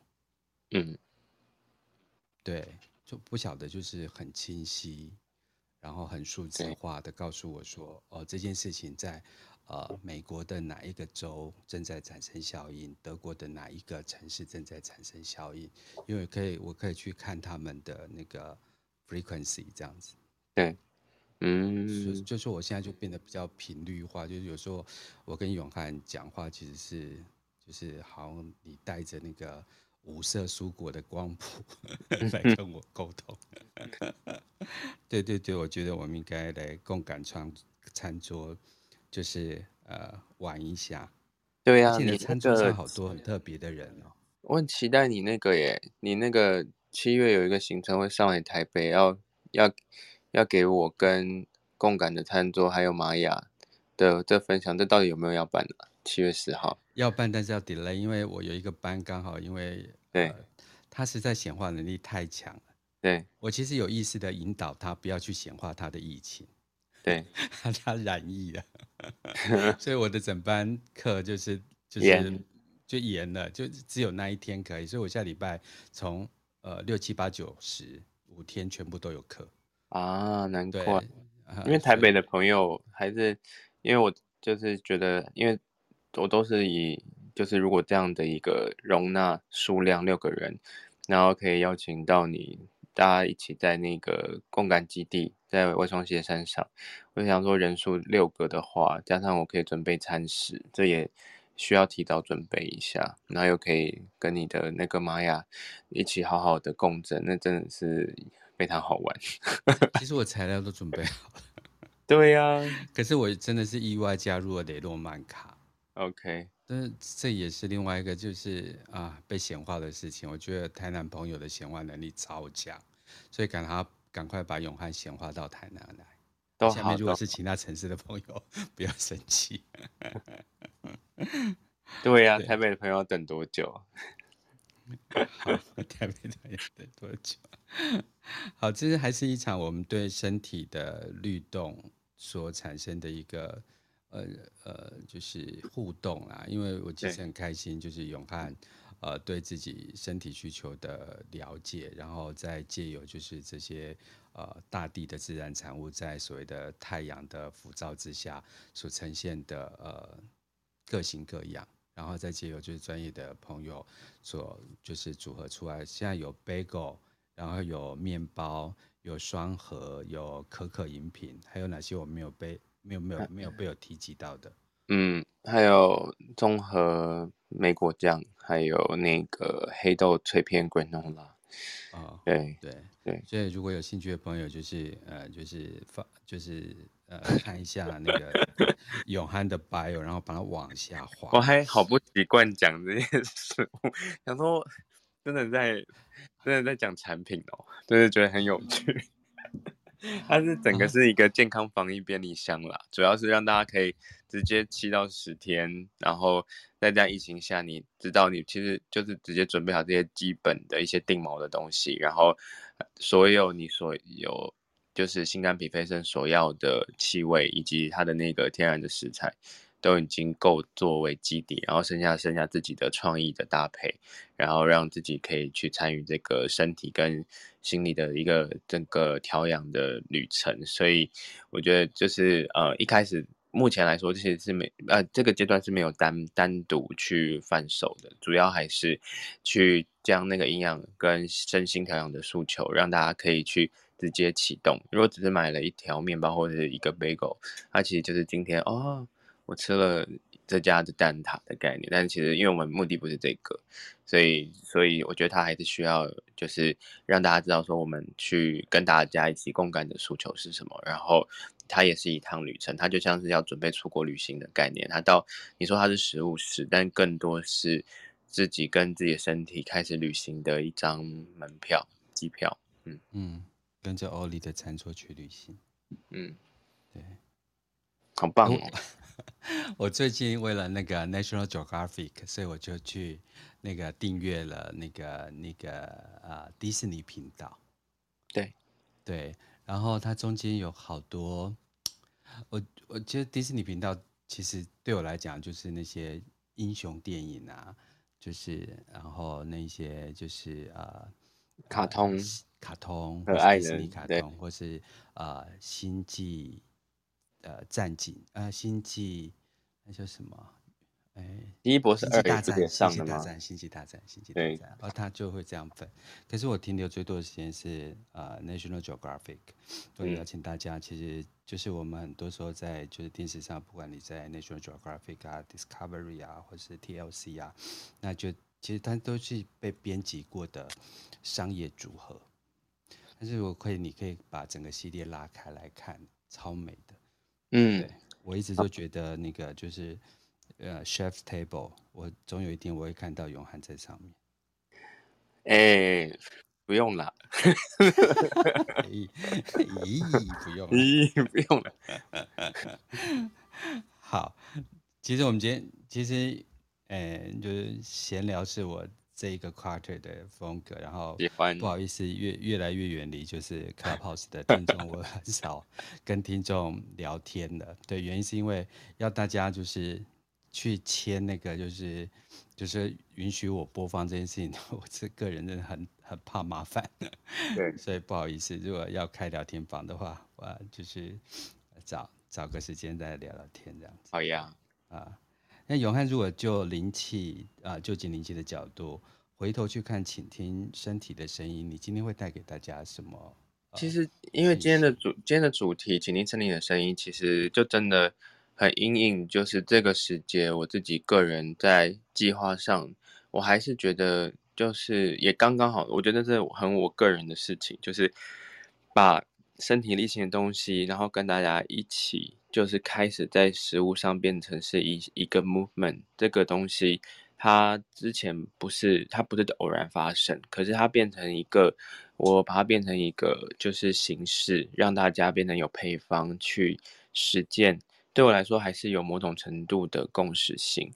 嗯，对，就不晓得，就是很清晰，然后很数字化的告诉我说，哦，这件事情在呃美国的哪一个州正在产生效应，德国的哪一个城市正在产生效应，因为可以，我可以去看他们的那个 frequency 这样子。对，嗯，就就是我现在就变得比较频率化，就是有时候我跟永汉讲话，其实是就是好像你带着那个。五色蔬果的光谱 来跟我沟通，对对对，我觉得我们应该来共感餐餐桌，就是呃玩一下。对呀、啊，现在餐桌上好多很特别的人哦。我很期待你那个耶，你那个七月有一个行程会上来台北，要要要给我跟共感的餐桌还有玛雅的这分享，这到底有没有要办的？七月十号要办，但是要 delay，因为我有一个班刚好因为。对、呃，他实在显化能力太强了。对，我其实有意识的引导他不要去显化他的疫情。对，他他染疫了，所以我的整班课就是就是就延了，就只有那一天可以。所以我下礼拜从呃六七八九十五天全部都有课啊，难怪，呃、因为台北的朋友还是因为我就是觉得，因为我都是以就是如果这样的一个容纳数量六个人，然后可以邀请到你。大家一起在那个共感基地，在外双溪山上。我想说，人数六个的话，加上我可以准备餐食，这也需要提早准备一下。然后又可以跟你的那个玛雅一起好好的共振，那真的是非常好玩。其实我材料都准备好了。对呀、啊，可是我真的是意外加入了雷诺曼卡。OK，但是这也是另外一个就是啊被显化的事情。我觉得台南朋友的显化能力超强，所以赶他赶快把永汉显化到台南来。都下面如果是其他城市的朋友，不要生气。对呀、啊，台北的朋友要等多久？好，台北的朋友等多久？好，这是还是一场我们对身体的律动所产生的一个。呃呃，就是互动啦，因为我其实很开心，就是永汉，呃，对自己身体需求的了解，然后再借由就是这些呃大地的自然产物，在所谓的太阳的辐照之下所呈现的呃各形各样，然后再借由就是专业的朋友所就是组合出来，现在有 bagel，然后有面包，有双核，有可可饮品，还有哪些我没有背？没有没有没有被我提及到的，嗯，还有综合莓果酱，还有那个黑豆脆片 granola 哦，对对对，所以如果有兴趣的朋友，就是呃，就是发，就是呃，看一下那个 永汉的 bio，然后把它往下滑。我还好不习惯讲这件事物，想说真的在真的在讲产品哦，就是觉得很有趣。它是整个是一个健康防疫便利箱啦，主要是让大家可以直接七到十天，然后在这样疫情下，你知道你其实就是直接准备好这些基本的一些定锚的东西，然后所有你所有就是心肝脾肺肾所要的气味以及它的那个天然的食材。都已经够作为基底，然后剩下剩下自己的创意的搭配，然后让自己可以去参与这个身体跟心理的一个整个调养的旅程。所以我觉得就是呃一开始目前来说，其实是没呃这个阶段是没有单单独去贩售的，主要还是去将那个营养跟身心调养的诉求，让大家可以去直接启动。如果只是买了一条面包或者是一个 bagel，它其实就是今天哦。我吃了这家的蛋挞的概念，但是其实因为我们目的不是这个，所以所以我觉得他还是需要就是让大家知道说我们去跟大家一起共感的诉求是什么，然后它也是一趟旅程，它就像是要准备出国旅行的概念。它到你说它是食物是，但更多是自己跟自己的身体开始旅行的一张门票机票。嗯嗯，跟着欧里的餐桌去旅行。嗯，对，好棒哦。我最近为了那个 National Geographic，所以我就去那个订阅了那个那个呃迪士尼频道。对对，然后它中间有好多，我我觉得迪士尼频道其实对我来讲就是那些英雄电影啊，就是然后那些就是呃卡通、呃、卡通、迪士尼卡通，或是呃星际。呃，战警，呃，星际，那叫什么？哎，奇异博士二大战，星际大战，星际大战，星际大战，然后他就会这样分。可是我停留最多的时间是呃，National Geographic。所以邀请大家，其实就是我们很多时候在就是电视上，不管你在 National Geographic 啊、Discovery 啊，或是 TLC 啊，那就其实它都是被编辑过的商业组合。但是我可以，你可以把整个系列拉开来看，超美的。嗯，对，我一直都觉得那个就是，呃，Chef's Table，我总有一天我会看到永汉在上面。哎、欸，不用了。咦咦，不用了。咦，不用了。好，其实我们今天其实，呃，就是闲聊是我。这一个 quarter 的风格，然后不好意思，越越来越远离就是 Clubhouse 的听众，我很少跟听众聊天的。对，原因是因为要大家就是去签那个，就是就是允许我播放这件事情，我这个人真的很很怕麻烦。对，所以不好意思，如果要开聊天房的话，我就是找找个时间再聊聊天这样子。好呀，啊，那永汉如果就灵气啊，就近灵气的角度，回头去看，请听身体的声音，你今天会带给大家什么？其实，因为今天的主今天的主题，请听身体的声音，其实就真的很阴影，就是这个时节，我自己个人在计划上，我还是觉得就是也刚刚好，我觉得这是很我个人的事情，就是把身体力行的东西，然后跟大家一起，就是开始在食物上变成是一一个 movement，这个东西。它之前不是，它不是偶然发生，可是它变成一个，我把它变成一个就是形式，让大家变成有配方去实践，对我来说还是有某种程度的共识性。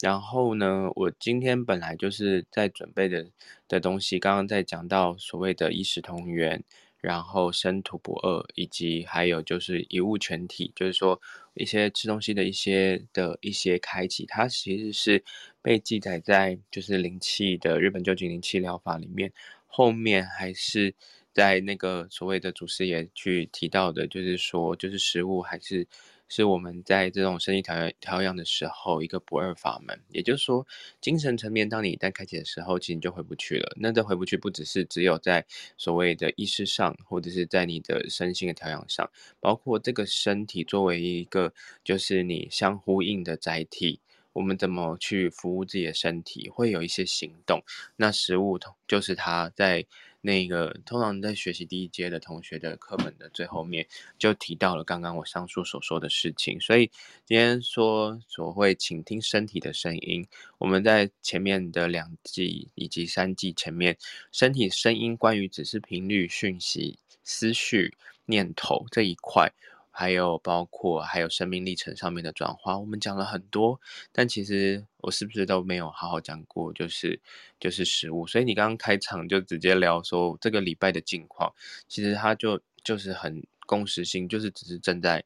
然后呢，我今天本来就是在准备的的东西，刚刚在讲到所谓的医食同源。然后生土不二，以及还有就是一物全体，就是说一些吃东西的一些的一些开启，它其实是被记载在就是灵气的日本究极灵气疗法里面，后面还是在那个所谓的祖师爷去提到的，就是说就是食物还是。是我们在这种身体调调养的时候，一个不二法门。也就是说，精神层面，当你一旦开启的时候，其实你就回不去了。那这回不去，不只是只有在所谓的意识上，或者是在你的身心的调养上，包括这个身体作为一个就是你相呼应的载体，我们怎么去服务自己的身体，会有一些行动。那食物就是它在。那个通常在学习第一阶的同学的课本的最后面就提到了刚刚我上述所说的事情，所以今天说所谓倾听身体的声音，我们在前面的两季以及三季前面，身体声音关于只是频率、讯息、思绪、念头这一块。还有包括还有生命历程上面的转化，我们讲了很多，但其实我是不是都没有好好讲过？就是就是食物，所以你刚刚开场就直接聊说这个礼拜的近况，其实它就就是很共识性，就是只是正在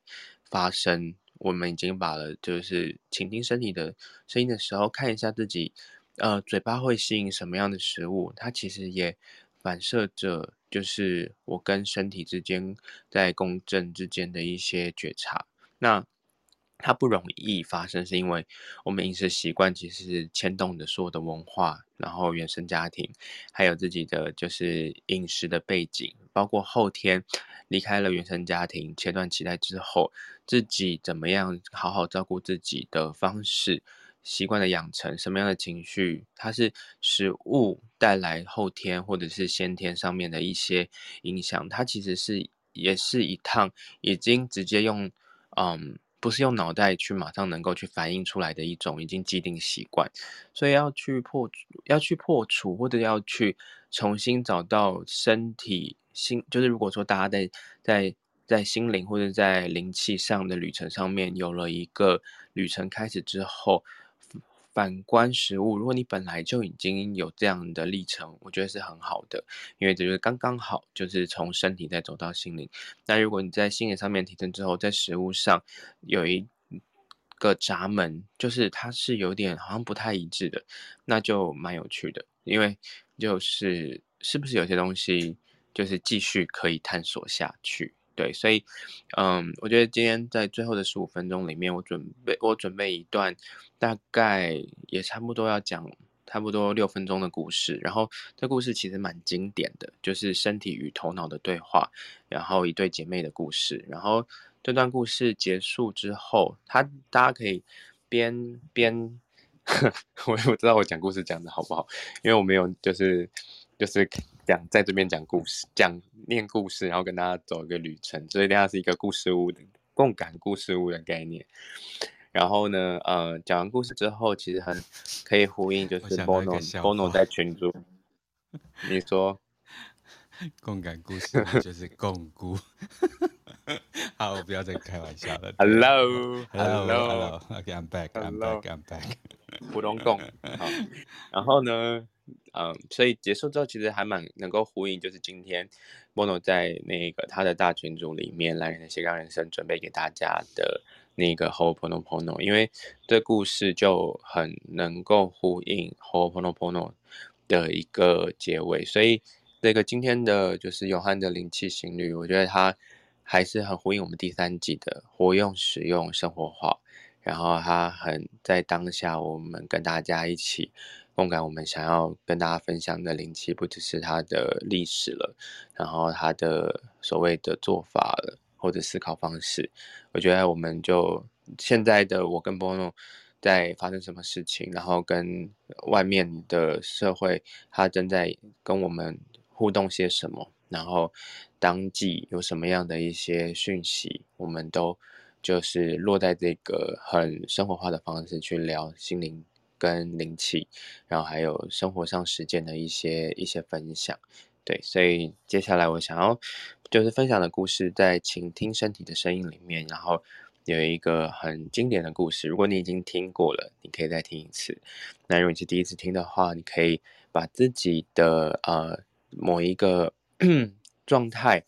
发生。我们已经把了，就是倾听身体的声音的时候，看一下自己，呃，嘴巴会吸引什么样的食物，它其实也反射着。就是我跟身体之间在共振之间的一些觉察，那它不容易发生，是因为我们饮食习惯其实牵动的所有的文化，然后原生家庭，还有自己的就是饮食的背景，包括后天离开了原生家庭，切断脐带之后，自己怎么样好好照顾自己的方式。习惯的养成，什么样的情绪，它是食物带来后天或者是先天上面的一些影响，它其实是也是一趟已经直接用，嗯，不是用脑袋去马上能够去反映出来的一种已经既定习惯，所以要去破，要去破除，或者要去重新找到身体心，就是如果说大家在在在心灵或者在灵气上的旅程上面有了一个旅程开始之后。反观食物，如果你本来就已经有这样的历程，我觉得是很好的，因为这就是刚刚好，就是从身体再走到心灵。那如果你在心理上面提升之后，在食物上有一个闸门，就是它是有点好像不太一致的，那就蛮有趣的，因为就是是不是有些东西就是继续可以探索下去。对，所以，嗯，我觉得今天在最后的十五分钟里面，我准备我准备一段大概也差不多要讲差不多六分钟的故事。然后这故事其实蛮经典的，就是身体与头脑的对话，然后一对姐妹的故事。然后这段故事结束之后，他大家可以边边，我也不知道我讲故事讲的好不好，因为我没有就是就是。讲在这边讲故事，讲念故事，然后跟大家走一个旅程，所以大家是一个故事屋的共感故事屋的概念。然后呢，呃，讲完故事之后，其实很可以呼应，就是 Bono Bono 在群组，你说共感故事就是共估。好，我不要再开玩笑了。Hello，Hello，OK，I'm back，I'm back，I'm back。普通共好，然后呢？嗯，所以结束之后，其实还蛮能够呼应，就是今天 Bono 在那个他的大群组里面，来人的斜杠人生准备给大家的那个 h o p o n o p o n o 因为这故事就很能够呼应 h o p o n o p o n o 的一个结尾，所以这个今天的就是永汉的灵气行旅，我觉得它还是很呼应我们第三季的活用、使用、生活化，然后它很在当下，我们跟大家一起共感，我们想要跟大家分享的灵气，不只是它的历史了，然后它的所谓的做法了。或者思考方式，我觉得我们就现在的我跟波诺在发生什么事情，然后跟外面的社会他正在跟我们互动些什么，然后当季有什么样的一些讯息，我们都就是落在这个很生活化的方式去聊心灵跟灵气，然后还有生活上实践的一些一些分享。对，所以接下来我想要就是分享的故事，在倾听身体的声音里面，然后有一个很经典的故事。如果你已经听过了，你可以再听一次。那如果你是第一次听的话，你可以把自己的呃某一个 状态，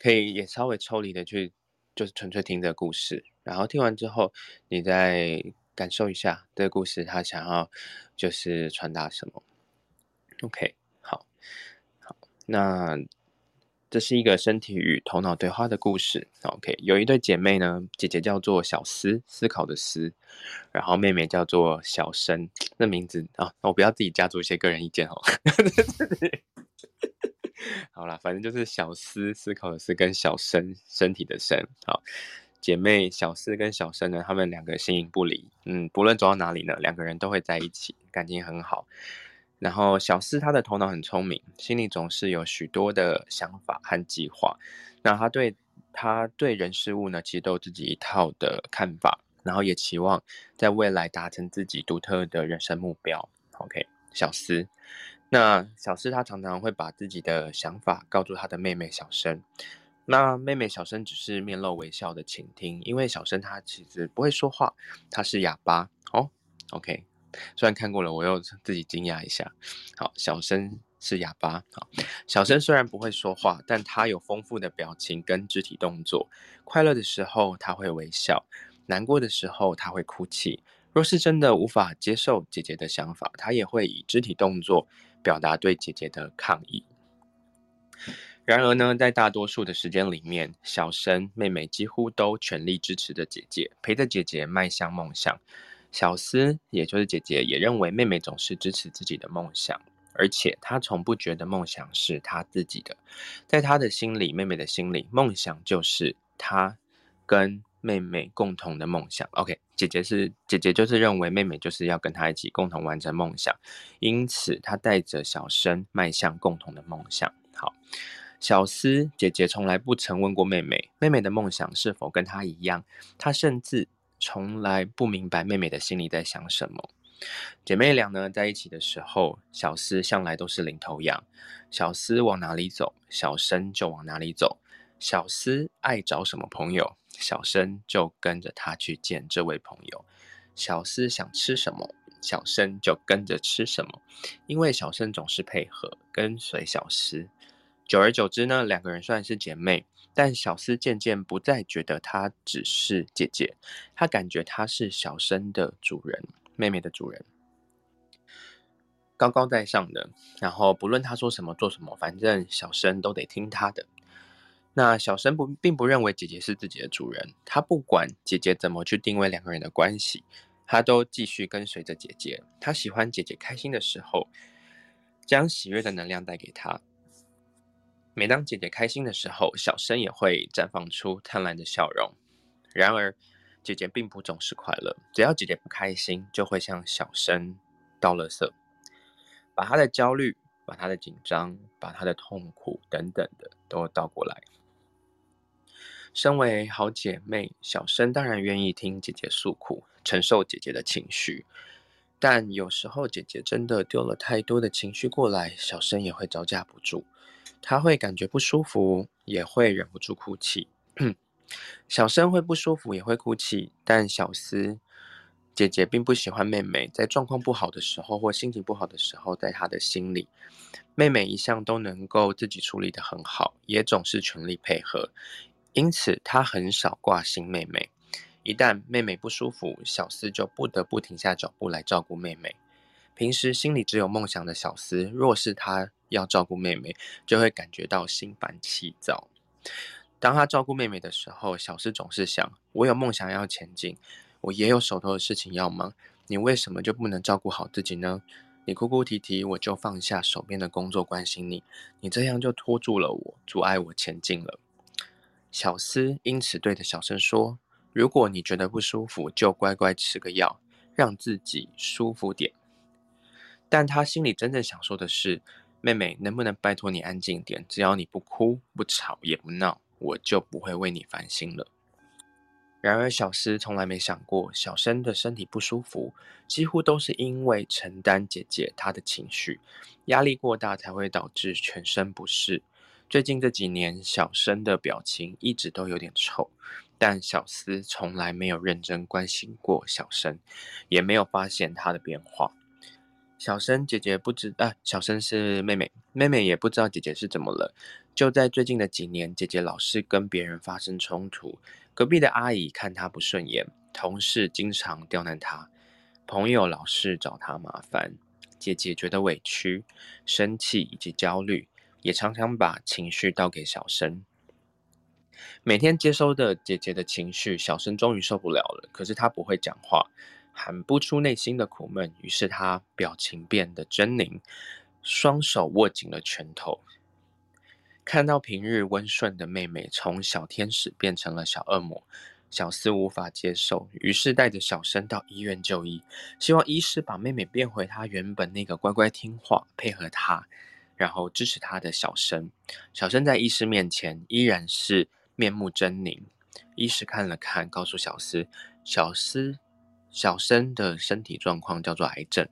可以也稍微抽离的去，就是纯粹听这个故事。然后听完之后，你再感受一下这个故事，他想要就是传达什么。OK 好，好。那这是一个身体与头脑对话的故事。OK，有一对姐妹呢，姐姐叫做小思，思考的思，然后妹妹叫做小生。那名字啊，我不要自己加注一些个人意见哦。好啦，反正就是小思，思考的思跟小生，身体的身。好，姐妹小思跟小生呢，她们两个形影不离。嗯，不论走到哪里呢，两个人都会在一起，感情很好。然后小四他的头脑很聪明，心里总是有许多的想法和计划。那他对他对人事物呢，其实都有自己一套的看法，然后也期望在未来达成自己独特的人生目标。OK，小四，那小四他常常会把自己的想法告诉他的妹妹小生。那妹妹小声只是面露微笑的倾听，因为小声他其实不会说话，他是哑巴哦。OK。虽然看过了，我又自己惊讶一下。好，小声是哑巴。好，小声虽然不会说话，但他有丰富的表情跟肢体动作。快乐的时候他会微笑，难过的时候他会哭泣。若是真的无法接受姐姐的想法，他也会以肢体动作表达对姐姐的抗议。然而呢，在大多数的时间里面，小生妹妹几乎都全力支持着姐姐，陪着姐姐迈向梦想。小思，也就是姐姐，也认为妹妹总是支持自己的梦想，而且她从不觉得梦想是她自己的。在她的心里，妹妹的心里，梦想就是她跟妹妹共同的梦想。OK，姐姐是姐姐，就是认为妹妹就是要跟她一起共同完成梦想，因此她带着小生迈向共同的梦想。好，小思姐姐从来不曾问过妹妹，妹妹的梦想是否跟她一样，她甚至。从来不明白妹妹的心里在想什么。姐妹俩呢，在一起的时候，小思向来都是领头羊。小思往哪里走，小生就往哪里走。小思爱找什么朋友，小生就跟着他去见这位朋友。小思想吃什么，小生就跟着吃什么。因为小生总是配合跟随小思。久而久之呢，两个人虽然是姐妹。但小思渐渐不再觉得她只是姐姐，她感觉她是小生的主人，妹妹的主人，高高在上的。然后不论她说什么做什么，反正小生都得听她的。那小生不并不认为姐姐是自己的主人，她不管姐姐怎么去定位两个人的关系，她都继续跟随着姐姐。她喜欢姐姐开心的时候，将喜悦的能量带给她。每当姐姐开心的时候，小生也会绽放出灿烂的笑容。然而，姐姐并不总是快乐。只要姐姐不开心，就会向小生倒垃圾，把她的焦虑、把她的紧张、把她的痛苦等等的都倒过来。身为好姐妹，小生当然愿意听姐姐诉苦，承受姐姐的情绪。但有时候，姐姐真的丢了太多的情绪过来，小生也会招架不住。他会感觉不舒服，也会忍不住哭泣。小生会不舒服，也会哭泣。但小思姐姐并不喜欢妹妹在状况不好的时候或心情不好的时候，在她的心里，妹妹一向都能够自己处理得很好，也总是全力配合。因此，她很少挂心妹妹，一旦妹妹不舒服，小思就不得不停下脚步来照顾妹妹。平时心里只有梦想的小思，若是她要照顾妹妹，就会感觉到心烦气躁。当她照顾妹妹的时候，小思总是想：我有梦想要前进，我也有手头的事情要忙，你为什么就不能照顾好自己呢？你哭哭啼啼，我就放下手边的工作关心你，你这样就拖住了我，阻碍我前进了。小思因此对着小声说：“如果你觉得不舒服，就乖乖吃个药，让自己舒服点。”但他心里真正想说的是：“妹妹，能不能拜托你安静点？只要你不哭、不吵、也不闹，我就不会为你烦心了。”然而，小思从来没想过，小生的身体不舒服，几乎都是因为承担姐姐她的情绪，压力过大才会导致全身不适。最近这几年，小生的表情一直都有点臭，但小思从来没有认真关心过小生，也没有发现他的变化。小生姐姐不知啊，小生是妹妹，妹妹也不知道姐姐是怎么了。就在最近的几年，姐姐老是跟别人发生冲突，隔壁的阿姨看她不顺眼，同事经常刁难她，朋友老是找她麻烦，姐姐觉得委屈、生气以及焦虑。也常常把情绪倒给小生，每天接收的姐姐的情绪，小生终于受不了了。可是她不会讲话，喊不出内心的苦闷，于是她表情变得狰狞，双手握紧了拳头。看到平日温顺的妹妹从小天使变成了小恶魔，小思无法接受，于是带着小生到医院就医，希望医师把妹妹变回她原本那个乖乖听话、配合她。然后支持他的小生，小声在医师面前依然是面目狰狞。医师看了看，告诉小思，小思小生的身体状况叫做癌症。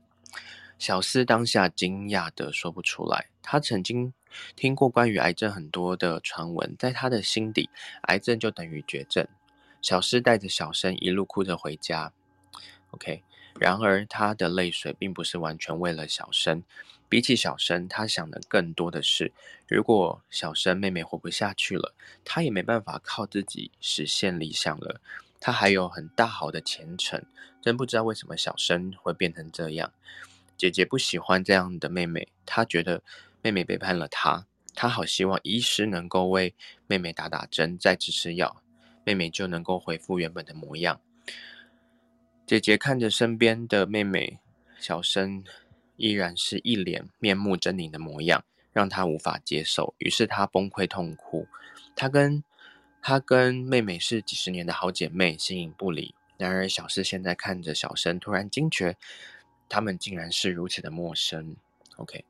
小思当下惊讶的说不出来。他曾经听过关于癌症很多的传闻，在他的心底，癌症就等于绝症。小思带着小生一路哭着回家。OK，然而他的泪水并不是完全为了小生。比起小生，他想的更多的是，如果小生妹妹活不下去了，他也没办法靠自己实现理想了。他还有很大好的前程，真不知道为什么小生会变成这样。姐姐不喜欢这样的妹妹，她觉得妹妹背叛了她。她好希望医师能够为妹妹打打针，再吃吃药，妹妹就能够恢复原本的模样。姐姐看着身边的妹妹，小生。依然是一脸面目狰狞的模样，让她无法接受。于是她崩溃痛哭。她跟她跟妹妹是几十年的好姐妹，形影不离。然而小思现在看着小生，突然惊觉，他们竟然是如此的陌生。OK，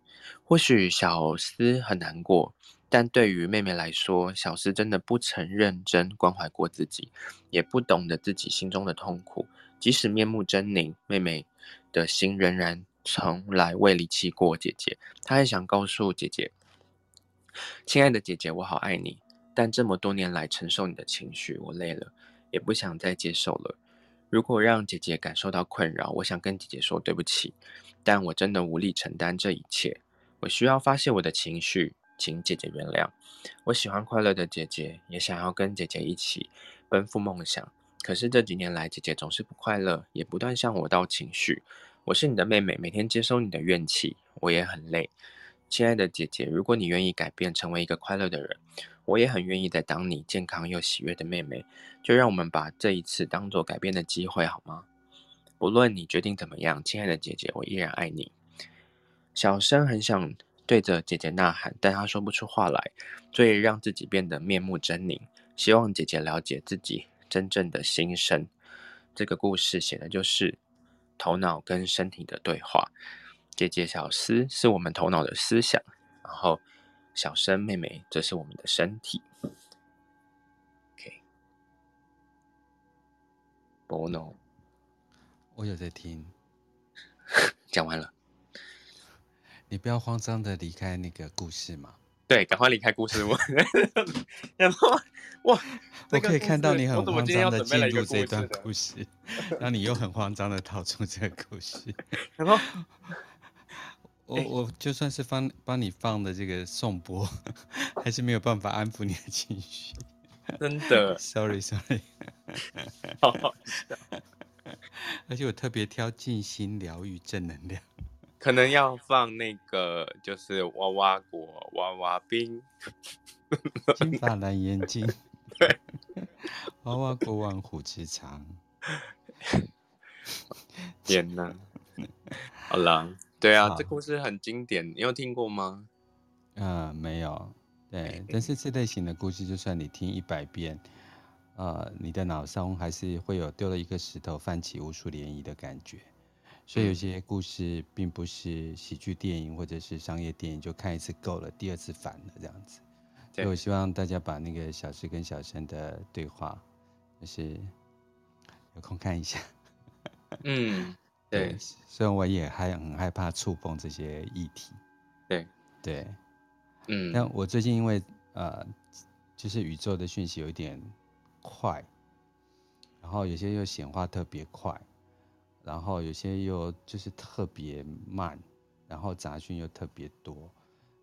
或许小思很难过，但对于妹妹来说，小思真的不曾认真关怀过自己，也不懂得自己心中的痛苦。即使面目狰狞，妹妹的心仍然。从来未离弃过姐姐，她还想告诉姐姐：“亲爱的姐姐，我好爱你。但这么多年来承受你的情绪，我累了，也不想再接受了。如果让姐姐感受到困扰，我想跟姐姐说对不起。但我真的无力承担这一切，我需要发泄我的情绪，请姐姐原谅。我喜欢快乐的姐姐，也想要跟姐姐一起奔赴梦想。可是这几年来，姐姐总是不快乐，也不断向我倒情绪。”我是你的妹妹，每天接收你的怨气，我也很累。亲爱的姐姐，如果你愿意改变，成为一个快乐的人，我也很愿意再当你健康又喜悦的妹妹。就让我们把这一次当做改变的机会，好吗？不论你决定怎么样，亲爱的姐姐，我依然爱你。小生很想对着姐姐呐喊，但她说不出话来，所以让自己变得面目狰狞，希望姐姐了解自己真正的心声。这个故事写的就是。头脑跟身体的对话，姐姐小思是我们头脑的思想，然后小生妹妹这是我们的身体。OK，波诺，我有在听，讲完了，你不要慌张的离开那个故事嘛。对，赶快离开故事屋。然后哇，我可以看到你很慌张的进入这段故事，那你又很慌张的逃出这个故事。然后我我就算是帮帮你放的这个颂钵，还是没有办法安抚你的情绪。真的，sorry sorry。好好笑。而且我特别挑静心疗愈正能量，可能要放那个就是娃娃果、娃娃冰、金发蓝眼睛，对，娃娃果旺虎之长。天哪！好了，对啊，好这故事很经典，你有听过吗？嗯，没有。对，但是这类型的故事，就算你听一百遍，呃，你的脑中还是会有丢了一个石头泛起无数涟漪的感觉。所以有些故事并不是喜剧电影或者是商业电影，就看一次够了，第二次烦了这样子。所以我希望大家把那个小施跟小生的对话，就是有空看一下。嗯，对。虽然我也还很害怕触碰这些议题。对对。嗯，但我最近因为呃，就是宇宙的讯息有一点快，然后有些又显化特别快，然后有些又就是特别慢，然后杂讯又特别多。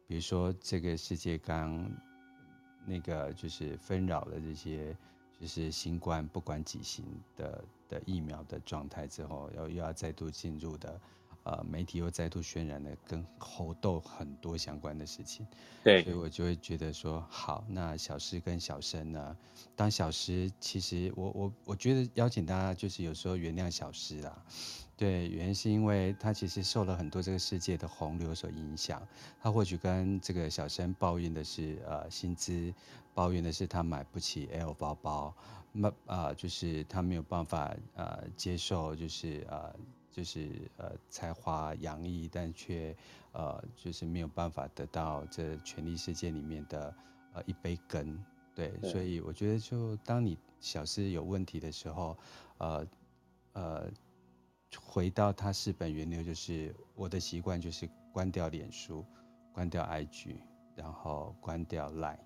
比如说这个世界刚那个就是纷扰的这些，就是新冠不管几型的的疫苗的状态之后，又又要再度进入的。呃，媒体又再度渲染了跟猴痘很多相关的事情，对，所以我就会觉得说，好，那小诗跟小生呢？当小诗，其实我我我觉得邀请大家就是有时候原谅小诗啦，对，原因是因为他其实受了很多这个世界的洪流所影响，他或许跟这个小生抱怨的是呃薪资，抱怨的是他买不起 L 包包，那啊、呃、就是他没有办法呃接受就是呃。就是呃才华洋溢，但却呃就是没有办法得到这权力世界里面的呃一杯羹，对，对所以我觉得就当你小事有问题的时候，呃呃回到它是本源流，就是我的习惯就是关掉脸书，关掉 IG，然后关掉 Line，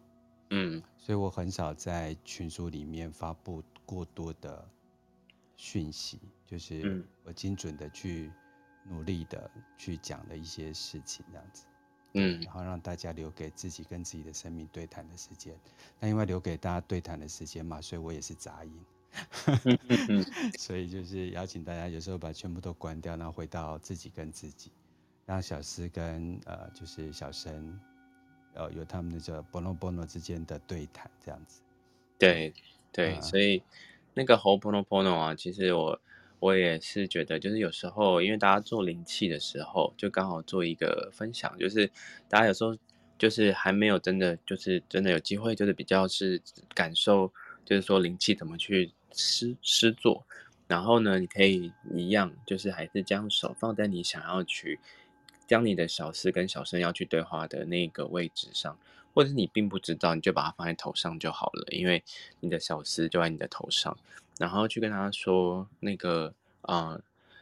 嗯，所以我很少在群组里面发布过多的讯息。就是我精准的去努力的去讲的一些事情，这样子，嗯，然后让大家留给自己跟自己的生命对谈的时间。那因为留给大家对谈的时间嘛，所以我也是杂音，所以就是邀请大家有时候把全部都关掉，然后回到自己跟自己，让小施跟呃就是小生，呃有他们那个 bono bono 之间的对谈这样子。对对，呃、所以那个 Ho'oponopono 啊，其实我。我也是觉得，就是有时候，因为大家做灵气的时候，就刚好做一个分享，就是大家有时候就是还没有真的，就是真的有机会，就是比较是感受，就是说灵气怎么去施施作，然后呢，你可以一样，就是还是将手放在你想要去将你的小施跟小生要去对话的那个位置上，或者是你并不知道，你就把它放在头上就好了，因为你的小施就在你的头上。然后去跟他说那个啊、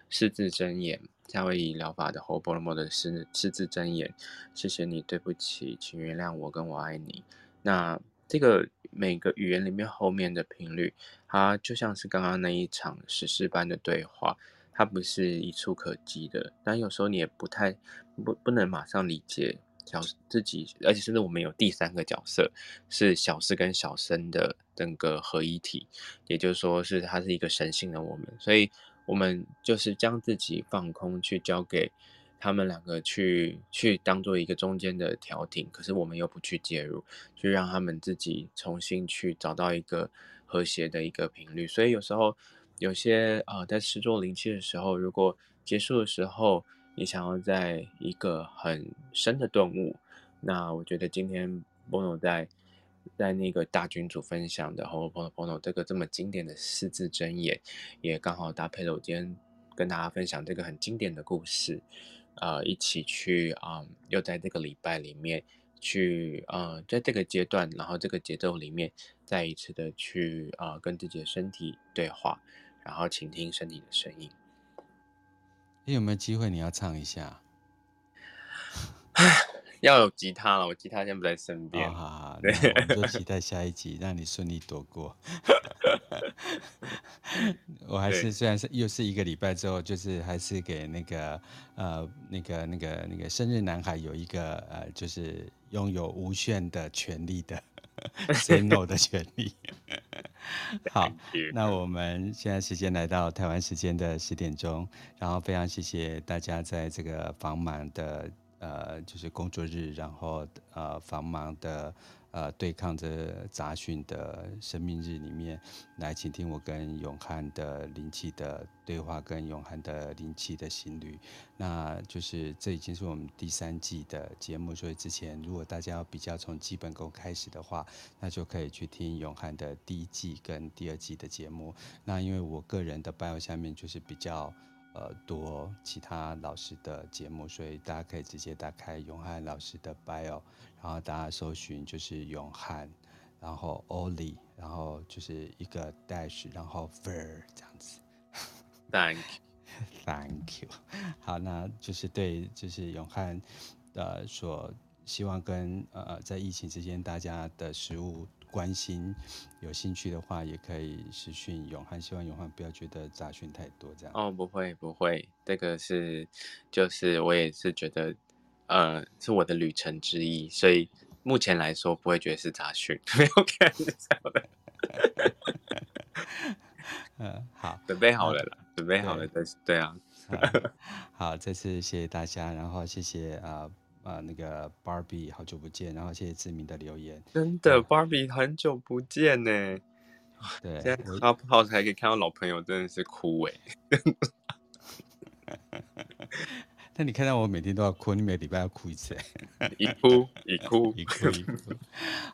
四字真言，夏威夷疗法的 Ho'oponopono 的四四字真言，谢谢你，对不起，请原谅我，跟我爱你。那这个每个语言里面后面的频率，它就像是刚刚那一场史诗般的对话，它不是一触可及的，但有时候你也不太不不能马上理解。小自己，而且甚至我们有第三个角色，是小四跟小生的整个合一体，也就是说，是它是一个神性的我们，所以我们就是将自己放空，去交给他们两个去去当做一个中间的调停，可是我们又不去介入，去让他们自己重新去找到一个和谐的一个频率。所以有时候有些、呃，在施作灵气的时候，如果结束的时候。你想要在一个很深的顿悟，那我觉得今天 Bono 在在那个大群组分享的 Ho'oponopono 这个这么经典的四字真言，也刚好搭配了我今天跟大家分享这个很经典的故事，呃，一起去啊、又在这个礼拜里面去呃，在这个阶段，然后这个节奏里面再一次的去啊、呃，跟自己的身体对话，然后倾听身体的声音。你有没有机会？你要唱一下？要有吉他了，我吉他现在不在身边。哦、好好，对，我就期待下一集，让你顺利躲过。我还是对虽然是又是一个礼拜之后，就是还是给那个呃那个那个那个生日男孩有一个呃，就是拥有无限的权利的 say no 的权利。好，那我们现在时间来到台湾时间的十点钟，然后非常谢谢大家在这个繁忙的呃，就是工作日，然后呃繁忙的。呃，对抗着杂讯的生命日里面，来倾听我跟永汉的灵气的对话，跟永汉的灵气的心率。那就是这已经是我们第三季的节目，所以之前如果大家要比较从基本功开始的话，那就可以去听永汉的第一季跟第二季的节目。那因为我个人的 bio 下面就是比较。呃，多其他老师的节目，所以大家可以直接打开永汉老师的 bio，然后大家搜寻就是永汉，然后 Oli，然后就是一个 dash，然后 ver 这样子。Thank you，Thank you。好，那就是对，就是永汉呃所希望跟呃在疫情之间大家的食物。关心有兴趣的话，也可以私讯永汉，希望永汉不要觉得杂讯太多这样。哦，不会不会，这个是就是我也是觉得，呃，是我的旅程之一，所以目前来说不会觉得是杂讯，没有开玩笑的。嗯，好，准备好了啦，准备好了对，对啊。好，这次谢谢大家，然后谢谢啊。呃啊，那个 Barbie 好久不见，然后谢谢志明的留言。真的、嗯、Barbie 很久不见呢。对，现在 Clubhouse 还可以看到老朋友，真的是哭哎。那你看到我每天都要哭，你每个礼拜要哭一次，一 哭一哭一哭一哭。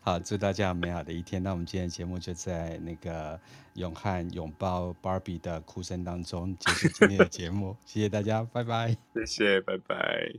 好，祝大家有美好的一天。那我们今天的节目就在那个永汉拥抱 Barbie 的哭声当中结束今天的节目。谢谢大家，拜拜。谢谢，拜拜。